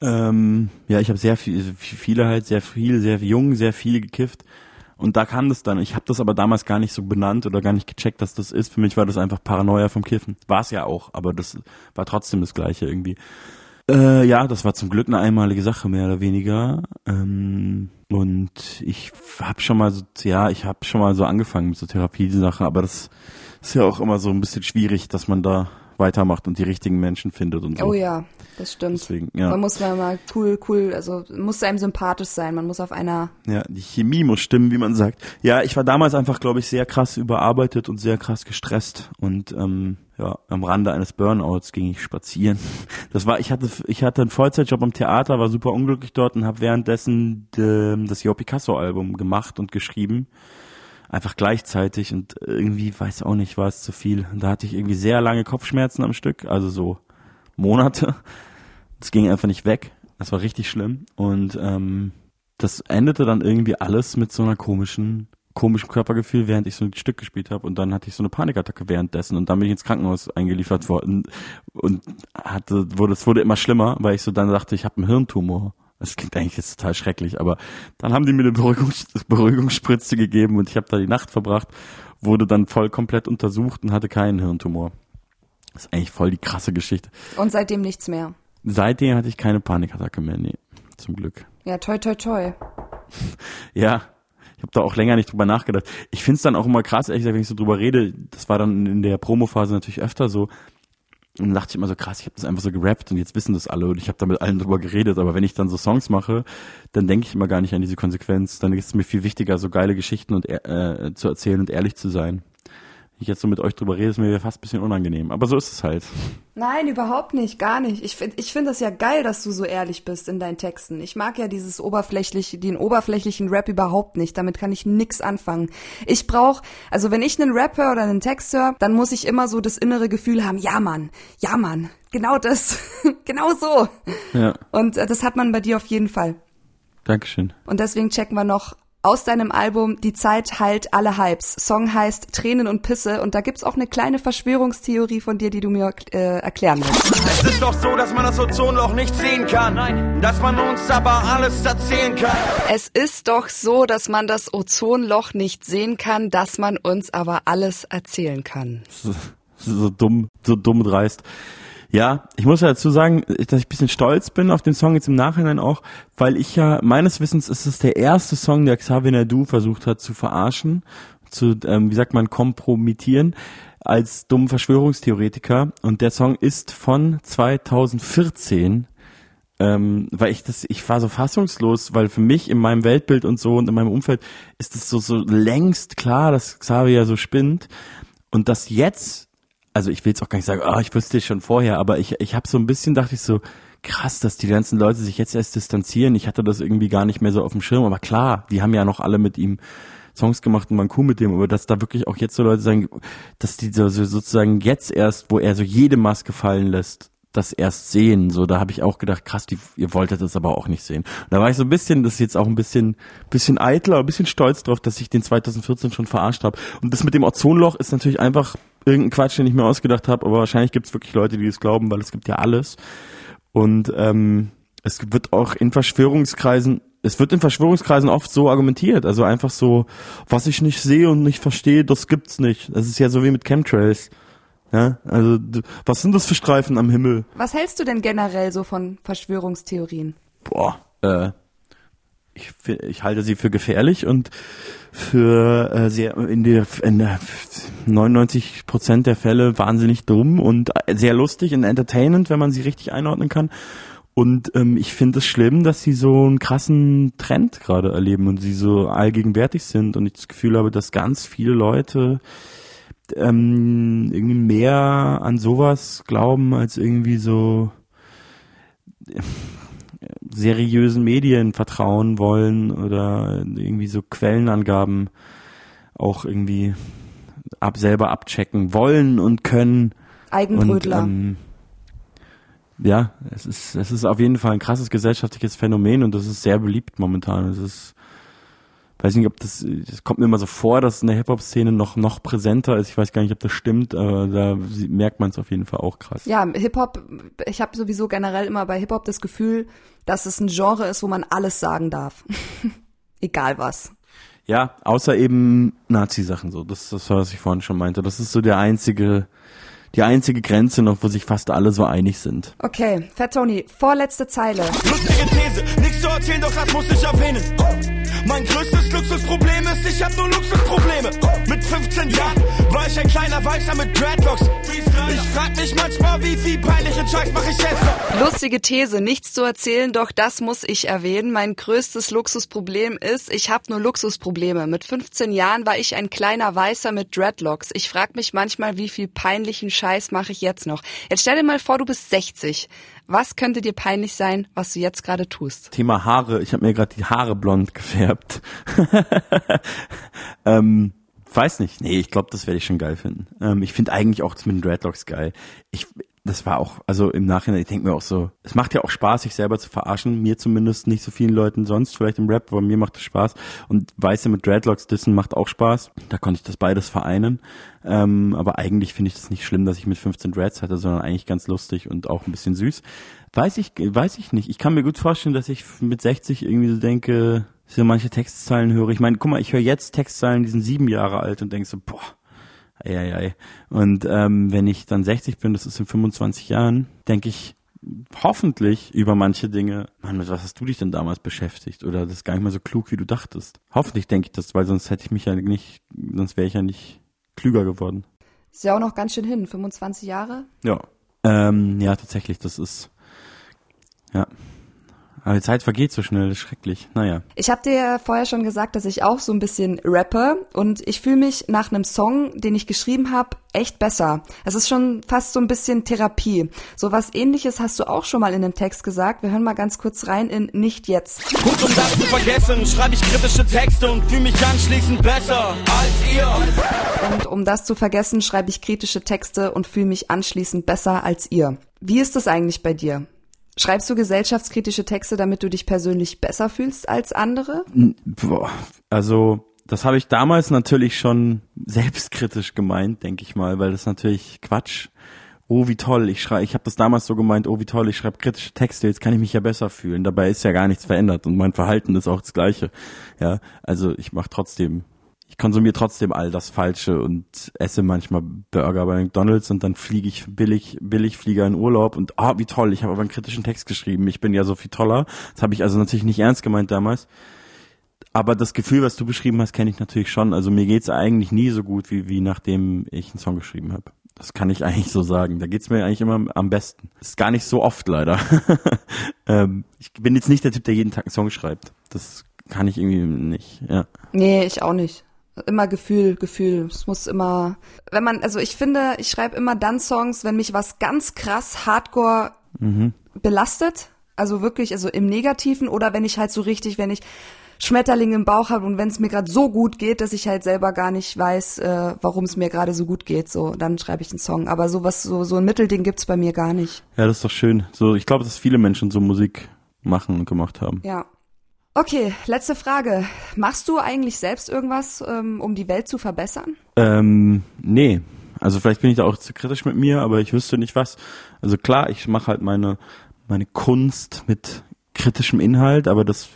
Ähm, ja, ich habe sehr viel, viele halt, sehr viel, sehr jung, sehr viel gekifft. Und da kam das dann. Ich habe das aber damals gar nicht so benannt oder gar nicht gecheckt, dass das ist. Für mich war das einfach Paranoia vom Kiffen. War es ja auch, aber das war trotzdem das Gleiche irgendwie. Äh, ja, das war zum Glück eine einmalige Sache, mehr oder weniger. Ähm, und ich habe schon mal so, ja, ich habe schon mal so angefangen mit so Therapie-Sache, aber das ist ja auch immer so ein bisschen schwierig, dass man da weitermacht und die richtigen Menschen findet und so. Oh ja, das stimmt. Deswegen, ja. Man muss mal cool, cool, also muss einem sympathisch sein, man muss auf einer. Ja, die Chemie muss stimmen, wie man sagt. Ja, ich war damals einfach, glaube ich, sehr krass überarbeitet und sehr krass gestresst und ähm, ja, am Rande eines Burnouts ging ich spazieren. Das war, ich hatte, ich hatte einen Vollzeitjob am Theater, war super unglücklich dort und habe währenddessen de, das Jo Picasso Album gemacht und geschrieben einfach gleichzeitig und irgendwie, weiß auch nicht, war es zu viel. Da hatte ich irgendwie sehr lange Kopfschmerzen am Stück, also so Monate. Das ging einfach nicht weg. Das war richtig schlimm. Und ähm, das endete dann irgendwie alles mit so einer komischen, komischen Körpergefühl, während ich so ein Stück gespielt habe. Und dann hatte ich so eine Panikattacke währenddessen. Und dann bin ich ins Krankenhaus eingeliefert worden und hatte, wurde, es wurde immer schlimmer, weil ich so dann dachte, ich habe einen Hirntumor. Das klingt eigentlich jetzt total schrecklich, aber dann haben die mir eine Beruhigungs Beruhigungsspritze gegeben und ich habe da die Nacht verbracht, wurde dann voll komplett untersucht und hatte keinen Hirntumor. Das ist eigentlich voll die krasse Geschichte. Und seitdem nichts mehr. Seitdem hatte ich keine Panikattacke mehr, nee, zum Glück. Ja, toi toi toi. ja, ich habe da auch länger nicht drüber nachgedacht. Ich find's dann auch immer krass, ehrlich gesagt, wenn ich so drüber rede, das war dann in der Promophase natürlich öfter so, und dann dachte ich immer so, krass, ich habe das einfach so gerappt und jetzt wissen das alle und ich habe da mit allen drüber geredet. Aber wenn ich dann so Songs mache, dann denke ich immer gar nicht an diese Konsequenz. Dann ist es mir viel wichtiger, so geile Geschichten und äh, zu erzählen und ehrlich zu sein ich jetzt so mit euch drüber rede, ist mir fast ein bisschen unangenehm. Aber so ist es halt. Nein, überhaupt nicht, gar nicht. Ich finde ich finde das ja geil, dass du so ehrlich bist in deinen Texten. Ich mag ja dieses oberflächliche, den oberflächlichen Rap überhaupt nicht. Damit kann ich nix anfangen. Ich brauch, also wenn ich einen Rap höre oder einen Text höre, dann muss ich immer so das innere Gefühl haben, ja Mann, ja Mann, genau das, genau so. Ja. Und äh, das hat man bei dir auf jeden Fall. Dankeschön. Und deswegen checken wir noch aus deinem Album Die Zeit heilt alle Hypes. Song heißt Tränen und Pisse und da gibt's auch eine kleine Verschwörungstheorie von dir, die du mir äh, erklären willst. Es ist doch so, dass man das Ozonloch nicht sehen kann. Nein. Dass man uns aber alles erzählen kann. Es ist doch so, dass man das Ozonloch nicht sehen kann, dass man uns aber alles erzählen kann. So, so dumm, so dumm dreist. Ja, ich muss dazu sagen, dass ich ein bisschen stolz bin auf den Song jetzt im Nachhinein auch, weil ich ja, meines Wissens ist es der erste Song, der Xavier Nadu versucht hat zu verarschen, zu, ähm, wie sagt man, kompromittieren als dummen Verschwörungstheoretiker. Und der Song ist von 2014 ähm, weil ich das, ich war so fassungslos, weil für mich in meinem Weltbild und so und in meinem Umfeld ist es so, so längst klar, dass Xavier so spinnt und dass jetzt also ich will jetzt auch gar nicht sagen, oh, ich wusste es schon vorher, aber ich, ich habe so ein bisschen, dachte ich so, krass, dass die ganzen Leute sich jetzt erst distanzieren. Ich hatte das irgendwie gar nicht mehr so auf dem Schirm, aber klar, die haben ja noch alle mit ihm Songs gemacht und waren cool mit dem, aber dass da wirklich auch jetzt so Leute sagen, dass die so, so sozusagen jetzt erst, wo er so jede Maske fallen lässt, das erst sehen. So, da habe ich auch gedacht, krass, die, ihr wolltet das aber auch nicht sehen. Und da war ich so ein bisschen, das ist jetzt auch ein bisschen, bisschen eitler, ein bisschen stolz drauf, dass ich den 2014 schon verarscht habe. Und das mit dem Ozonloch ist natürlich einfach irgendein Quatsch, den ich mir ausgedacht habe, aber wahrscheinlich gibt es wirklich Leute, die das glauben, weil es gibt ja alles. Und ähm, es wird auch in Verschwörungskreisen es wird in Verschwörungskreisen oft so argumentiert, also einfach so, was ich nicht sehe und nicht verstehe, das gibt's nicht. Das ist ja so wie mit Chemtrails. Ja, also was sind das für Streifen am Himmel? Was hältst du denn generell so von Verschwörungstheorien? Boah, äh, ich, ich halte sie für gefährlich und für äh, sehr in der, in der 99 Prozent der Fälle wahnsinnig dumm und sehr lustig und entertainend, wenn man sie richtig einordnen kann. Und ähm, ich finde es schlimm, dass sie so einen krassen Trend gerade erleben und sie so allgegenwärtig sind und ich das Gefühl habe, dass ganz viele Leute ähm, irgendwie mehr an sowas glauben als irgendwie so äh, seriösen Medien vertrauen wollen oder irgendwie so Quellenangaben auch irgendwie ab selber abchecken wollen und können. Eigenbrötler. Und, ähm, ja, es ist, es ist auf jeden Fall ein krasses gesellschaftliches Phänomen und das ist sehr beliebt momentan. Es ist, weiß nicht, ob das, das kommt mir immer so vor, dass in der Hip-Hop-Szene noch, noch präsenter ist. Ich weiß gar nicht, ob das stimmt, aber da merkt man es auf jeden Fall auch krass. Ja, Hip-Hop, ich habe sowieso generell immer bei Hip-Hop das Gefühl, dass es ein Genre ist, wo man alles sagen darf. Egal was. Ja, außer eben Nazi-Sachen so. Das, das war, was ich vorhin schon meinte. Das ist so der einzige, die einzige Grenze noch, wo sich fast alle so einig sind. Okay, Fat Tony, vorletzte Zeile. Lustige These, nichts zu erzählen, doch das muss ich erwähnen. Mein größtes Luxusproblem ist, ich hab nur Luxusprobleme. Mit 15 Jahren war ich ein kleiner Weißer mit Dreadlocks. Ich frag mich manchmal, wie viel peinlichen Scheiß mach ich jetzt noch. Lustige These, nichts zu erzählen, doch das muss ich erwähnen. Mein größtes Luxusproblem ist, ich hab nur Luxusprobleme. Mit 15 Jahren war ich ein kleiner Weißer mit Dreadlocks. Ich frag mich manchmal, wie viel peinlichen Scheiß mache ich jetzt noch. Jetzt stell dir mal vor, du bist 60. Was könnte dir peinlich sein, was du jetzt gerade tust? Thema Haare. Ich habe mir gerade die Haare blond gefärbt. ähm, weiß nicht. Nee, ich glaube, das werde ich schon geil finden. Ähm, ich finde eigentlich auch das mit den Dreadlocks geil. Ich, das war auch, also im Nachhinein, ich denke mir auch so, es macht ja auch Spaß, sich selber zu verarschen. Mir zumindest, nicht so vielen Leuten sonst, vielleicht im Rap, aber mir macht es Spaß. Und Weiße mit Dreadlocks dissen macht auch Spaß. Da konnte ich das beides vereinen. Ähm, aber eigentlich finde ich das nicht schlimm, dass ich mit 15 Dreads hatte, sondern eigentlich ganz lustig und auch ein bisschen süß. Weiß ich, weiß ich nicht. Ich kann mir gut vorstellen, dass ich mit 60 irgendwie so denke, so manche Textzeilen höre. Ich meine, guck mal, ich höre jetzt Textzeilen, die sind sieben Jahre alt und denke so, boah, ei, ei, ei. Und ähm, wenn ich dann 60 bin, das ist in 25 Jahren, denke ich hoffentlich über manche Dinge, Mann, mit was hast du dich denn damals beschäftigt? Oder das ist gar nicht mal so klug, wie du dachtest. Hoffentlich denke ich das, weil sonst hätte ich mich ja nicht, sonst wäre ich ja nicht klüger geworden. Ist ja auch noch ganz schön hin, 25 Jahre? Ja. Ähm, ja, tatsächlich, das ist, ja. Aber die Zeit vergeht so schnell, das ist schrecklich. Naja. Ich habe dir ja vorher schon gesagt, dass ich auch so ein bisschen rappe und ich fühle mich nach einem Song, den ich geschrieben habe, echt besser. Es ist schon fast so ein bisschen Therapie. So was ähnliches hast du auch schon mal in dem Text gesagt. Wir hören mal ganz kurz rein in Nicht jetzt. Gut, um das zu vergessen, schreibe ich kritische Texte und fühle mich anschließend besser als ihr. Und um das zu vergessen, schreibe ich kritische Texte und fühle mich anschließend besser als ihr. Wie ist das eigentlich bei dir? Schreibst du gesellschaftskritische Texte, damit du dich persönlich besser fühlst als andere? Boah, also das habe ich damals natürlich schon selbstkritisch gemeint, denke ich mal, weil das natürlich Quatsch. Oh, wie toll, ich schreibe, ich habe das damals so gemeint, oh, wie toll, ich schreibe kritische Texte, jetzt kann ich mich ja besser fühlen. Dabei ist ja gar nichts verändert und mein Verhalten ist auch das gleiche. Ja, also ich mache trotzdem ich konsumiere trotzdem all das Falsche und esse manchmal Burger bei McDonalds und dann fliege ich billig, billig Flieger in Urlaub und ah, oh, wie toll, ich habe aber einen kritischen Text geschrieben, ich bin ja so viel toller. Das habe ich also natürlich nicht ernst gemeint damals. Aber das Gefühl, was du beschrieben hast, kenne ich natürlich schon. Also mir geht's eigentlich nie so gut, wie, wie nachdem ich einen Song geschrieben habe. Das kann ich eigentlich so sagen. Da geht's mir eigentlich immer am besten. Ist gar nicht so oft leider. ähm, ich bin jetzt nicht der Typ, der jeden Tag einen Song schreibt. Das kann ich irgendwie nicht, ja. Nee, ich auch nicht. Immer Gefühl, Gefühl. Es muss immer, wenn man, also ich finde, ich schreibe immer dann Songs, wenn mich was ganz krass Hardcore mhm. belastet. Also wirklich, also im Negativen oder wenn ich halt so richtig, wenn ich Schmetterling im Bauch habe und wenn es mir gerade so gut geht, dass ich halt selber gar nicht weiß, äh, warum es mir gerade so gut geht, so dann schreibe ich einen Song. Aber sowas, so so ein Mittelding gibt's bei mir gar nicht. Ja, das ist doch schön. So, ich glaube, dass viele Menschen so Musik machen und gemacht haben. Ja. Okay, letzte Frage. Machst du eigentlich selbst irgendwas, ähm, um die Welt zu verbessern? Ähm, nee. Also vielleicht bin ich da auch zu kritisch mit mir, aber ich wüsste nicht was. Also klar, ich mache halt meine meine Kunst mit kritischem Inhalt, aber das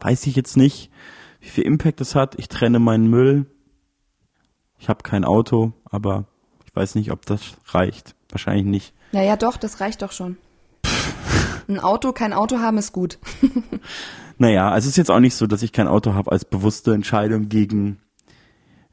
weiß ich jetzt nicht, wie viel Impact das hat. Ich trenne meinen Müll. Ich habe kein Auto, aber ich weiß nicht, ob das reicht. Wahrscheinlich nicht. Naja, doch, das reicht doch schon. Ein Auto, kein Auto haben ist gut. naja, also es ist jetzt auch nicht so, dass ich kein Auto habe als bewusste Entscheidung gegen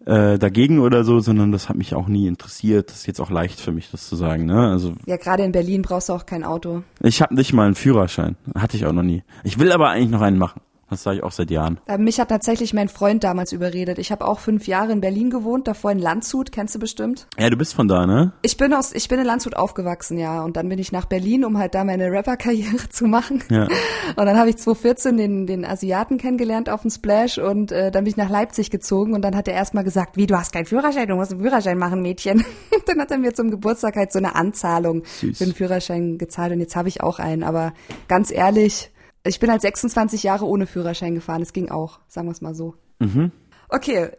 äh, dagegen oder so, sondern das hat mich auch nie interessiert. Das ist jetzt auch leicht für mich, das zu sagen. Ne? Also ja, gerade in Berlin brauchst du auch kein Auto. Ich habe nicht mal einen Führerschein, hatte ich auch noch nie. Ich will aber eigentlich noch einen machen. Das sage ich auch seit Jahren. Äh, mich hat tatsächlich mein Freund damals überredet. Ich habe auch fünf Jahre in Berlin gewohnt, davor in Landshut, kennst du bestimmt? Ja, du bist von da, ne? Ich bin aus, ich bin in Landshut aufgewachsen, ja. Und dann bin ich nach Berlin, um halt da meine Rapper-Karriere zu machen. Ja. Und dann habe ich 2014 den, den Asiaten kennengelernt auf dem Splash und äh, dann bin ich nach Leipzig gezogen und dann hat er erstmal gesagt, wie, du hast keinen Führerschein, du musst einen Führerschein machen, Mädchen. Dann hat er mir zum Geburtstag halt so eine Anzahlung Süß. für den Führerschein gezahlt und jetzt habe ich auch einen. Aber ganz ehrlich, ich bin halt 26 Jahre ohne Führerschein gefahren. Es ging auch, sagen wir es mal so. Mhm. Okay,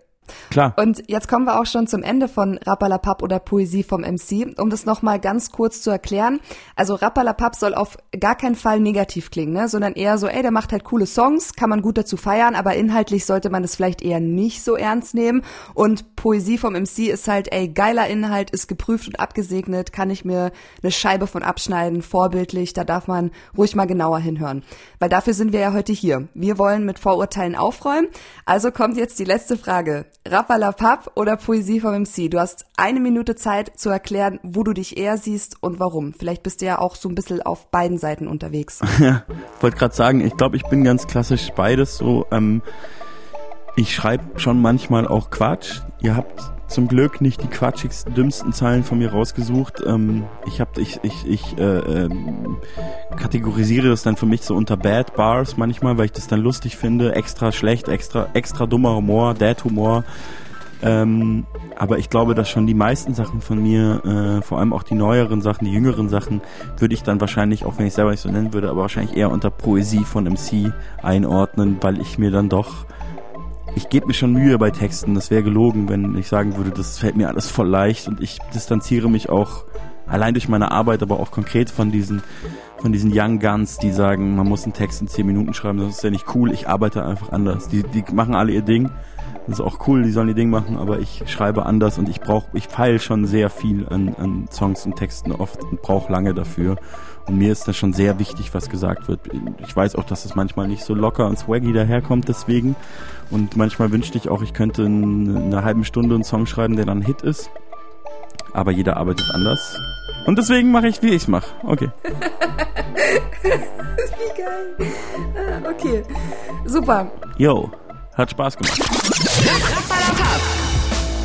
Klar. Und jetzt kommen wir auch schon zum Ende von Rappalapap oder Poesie vom MC. Um das nochmal ganz kurz zu erklären. Also Rappalapap soll auf gar keinen Fall negativ klingen, ne? sondern eher so, ey, der macht halt coole Songs, kann man gut dazu feiern, aber inhaltlich sollte man das vielleicht eher nicht so ernst nehmen. Und Poesie vom MC ist halt, ey, geiler Inhalt, ist geprüft und abgesegnet, kann ich mir eine Scheibe von abschneiden, vorbildlich, da darf man ruhig mal genauer hinhören. Weil dafür sind wir ja heute hier. Wir wollen mit Vorurteilen aufräumen. Also kommt jetzt die letzte Frage. Rappalapap oder Poesie vom MC? Du hast eine Minute Zeit zu erklären, wo du dich eher siehst und warum. Vielleicht bist du ja auch so ein bisschen auf beiden Seiten unterwegs. Ja, wollte gerade sagen, ich glaube, ich bin ganz klassisch beides so. Ähm, ich schreibe schon manchmal auch Quatsch. Ihr habt zum Glück nicht die quatschigsten, dümmsten Zeilen von mir rausgesucht. Ähm, ich hab, ich, ich, ich äh, äh, kategorisiere das dann für mich so unter Bad Bars manchmal, weil ich das dann lustig finde. Extra schlecht, extra, extra dummer Humor, Dad-Humor. Ähm, aber ich glaube, dass schon die meisten Sachen von mir, äh, vor allem auch die neueren Sachen, die jüngeren Sachen, würde ich dann wahrscheinlich, auch wenn ich selber nicht so nennen würde, aber wahrscheinlich eher unter Poesie von MC einordnen, weil ich mir dann doch ich gebe mir schon Mühe bei Texten. Das wäre gelogen, wenn ich sagen würde, das fällt mir alles voll leicht und ich distanziere mich auch allein durch meine Arbeit, aber auch konkret von diesen von diesen Young Guns, die sagen, man muss einen Text in zehn Minuten schreiben, das ist ja nicht cool. Ich arbeite einfach anders. Die, die machen alle ihr Ding. Das ist auch cool, die sollen ihr Ding machen, aber ich schreibe anders und ich brauche, ich feile schon sehr viel an, an Songs und Texten oft und brauche lange dafür. Und mir ist das schon sehr wichtig, was gesagt wird. Ich weiß auch, dass es manchmal nicht so locker und swaggy daherkommt deswegen. Und manchmal wünschte ich auch, ich könnte in einer halben Stunde einen Song schreiben, der dann ein Hit ist. Aber jeder arbeitet anders. Und deswegen mache ich, wie ich es mache. Okay. wie geil. Ah, okay. Super. Yo, hat Spaß gemacht.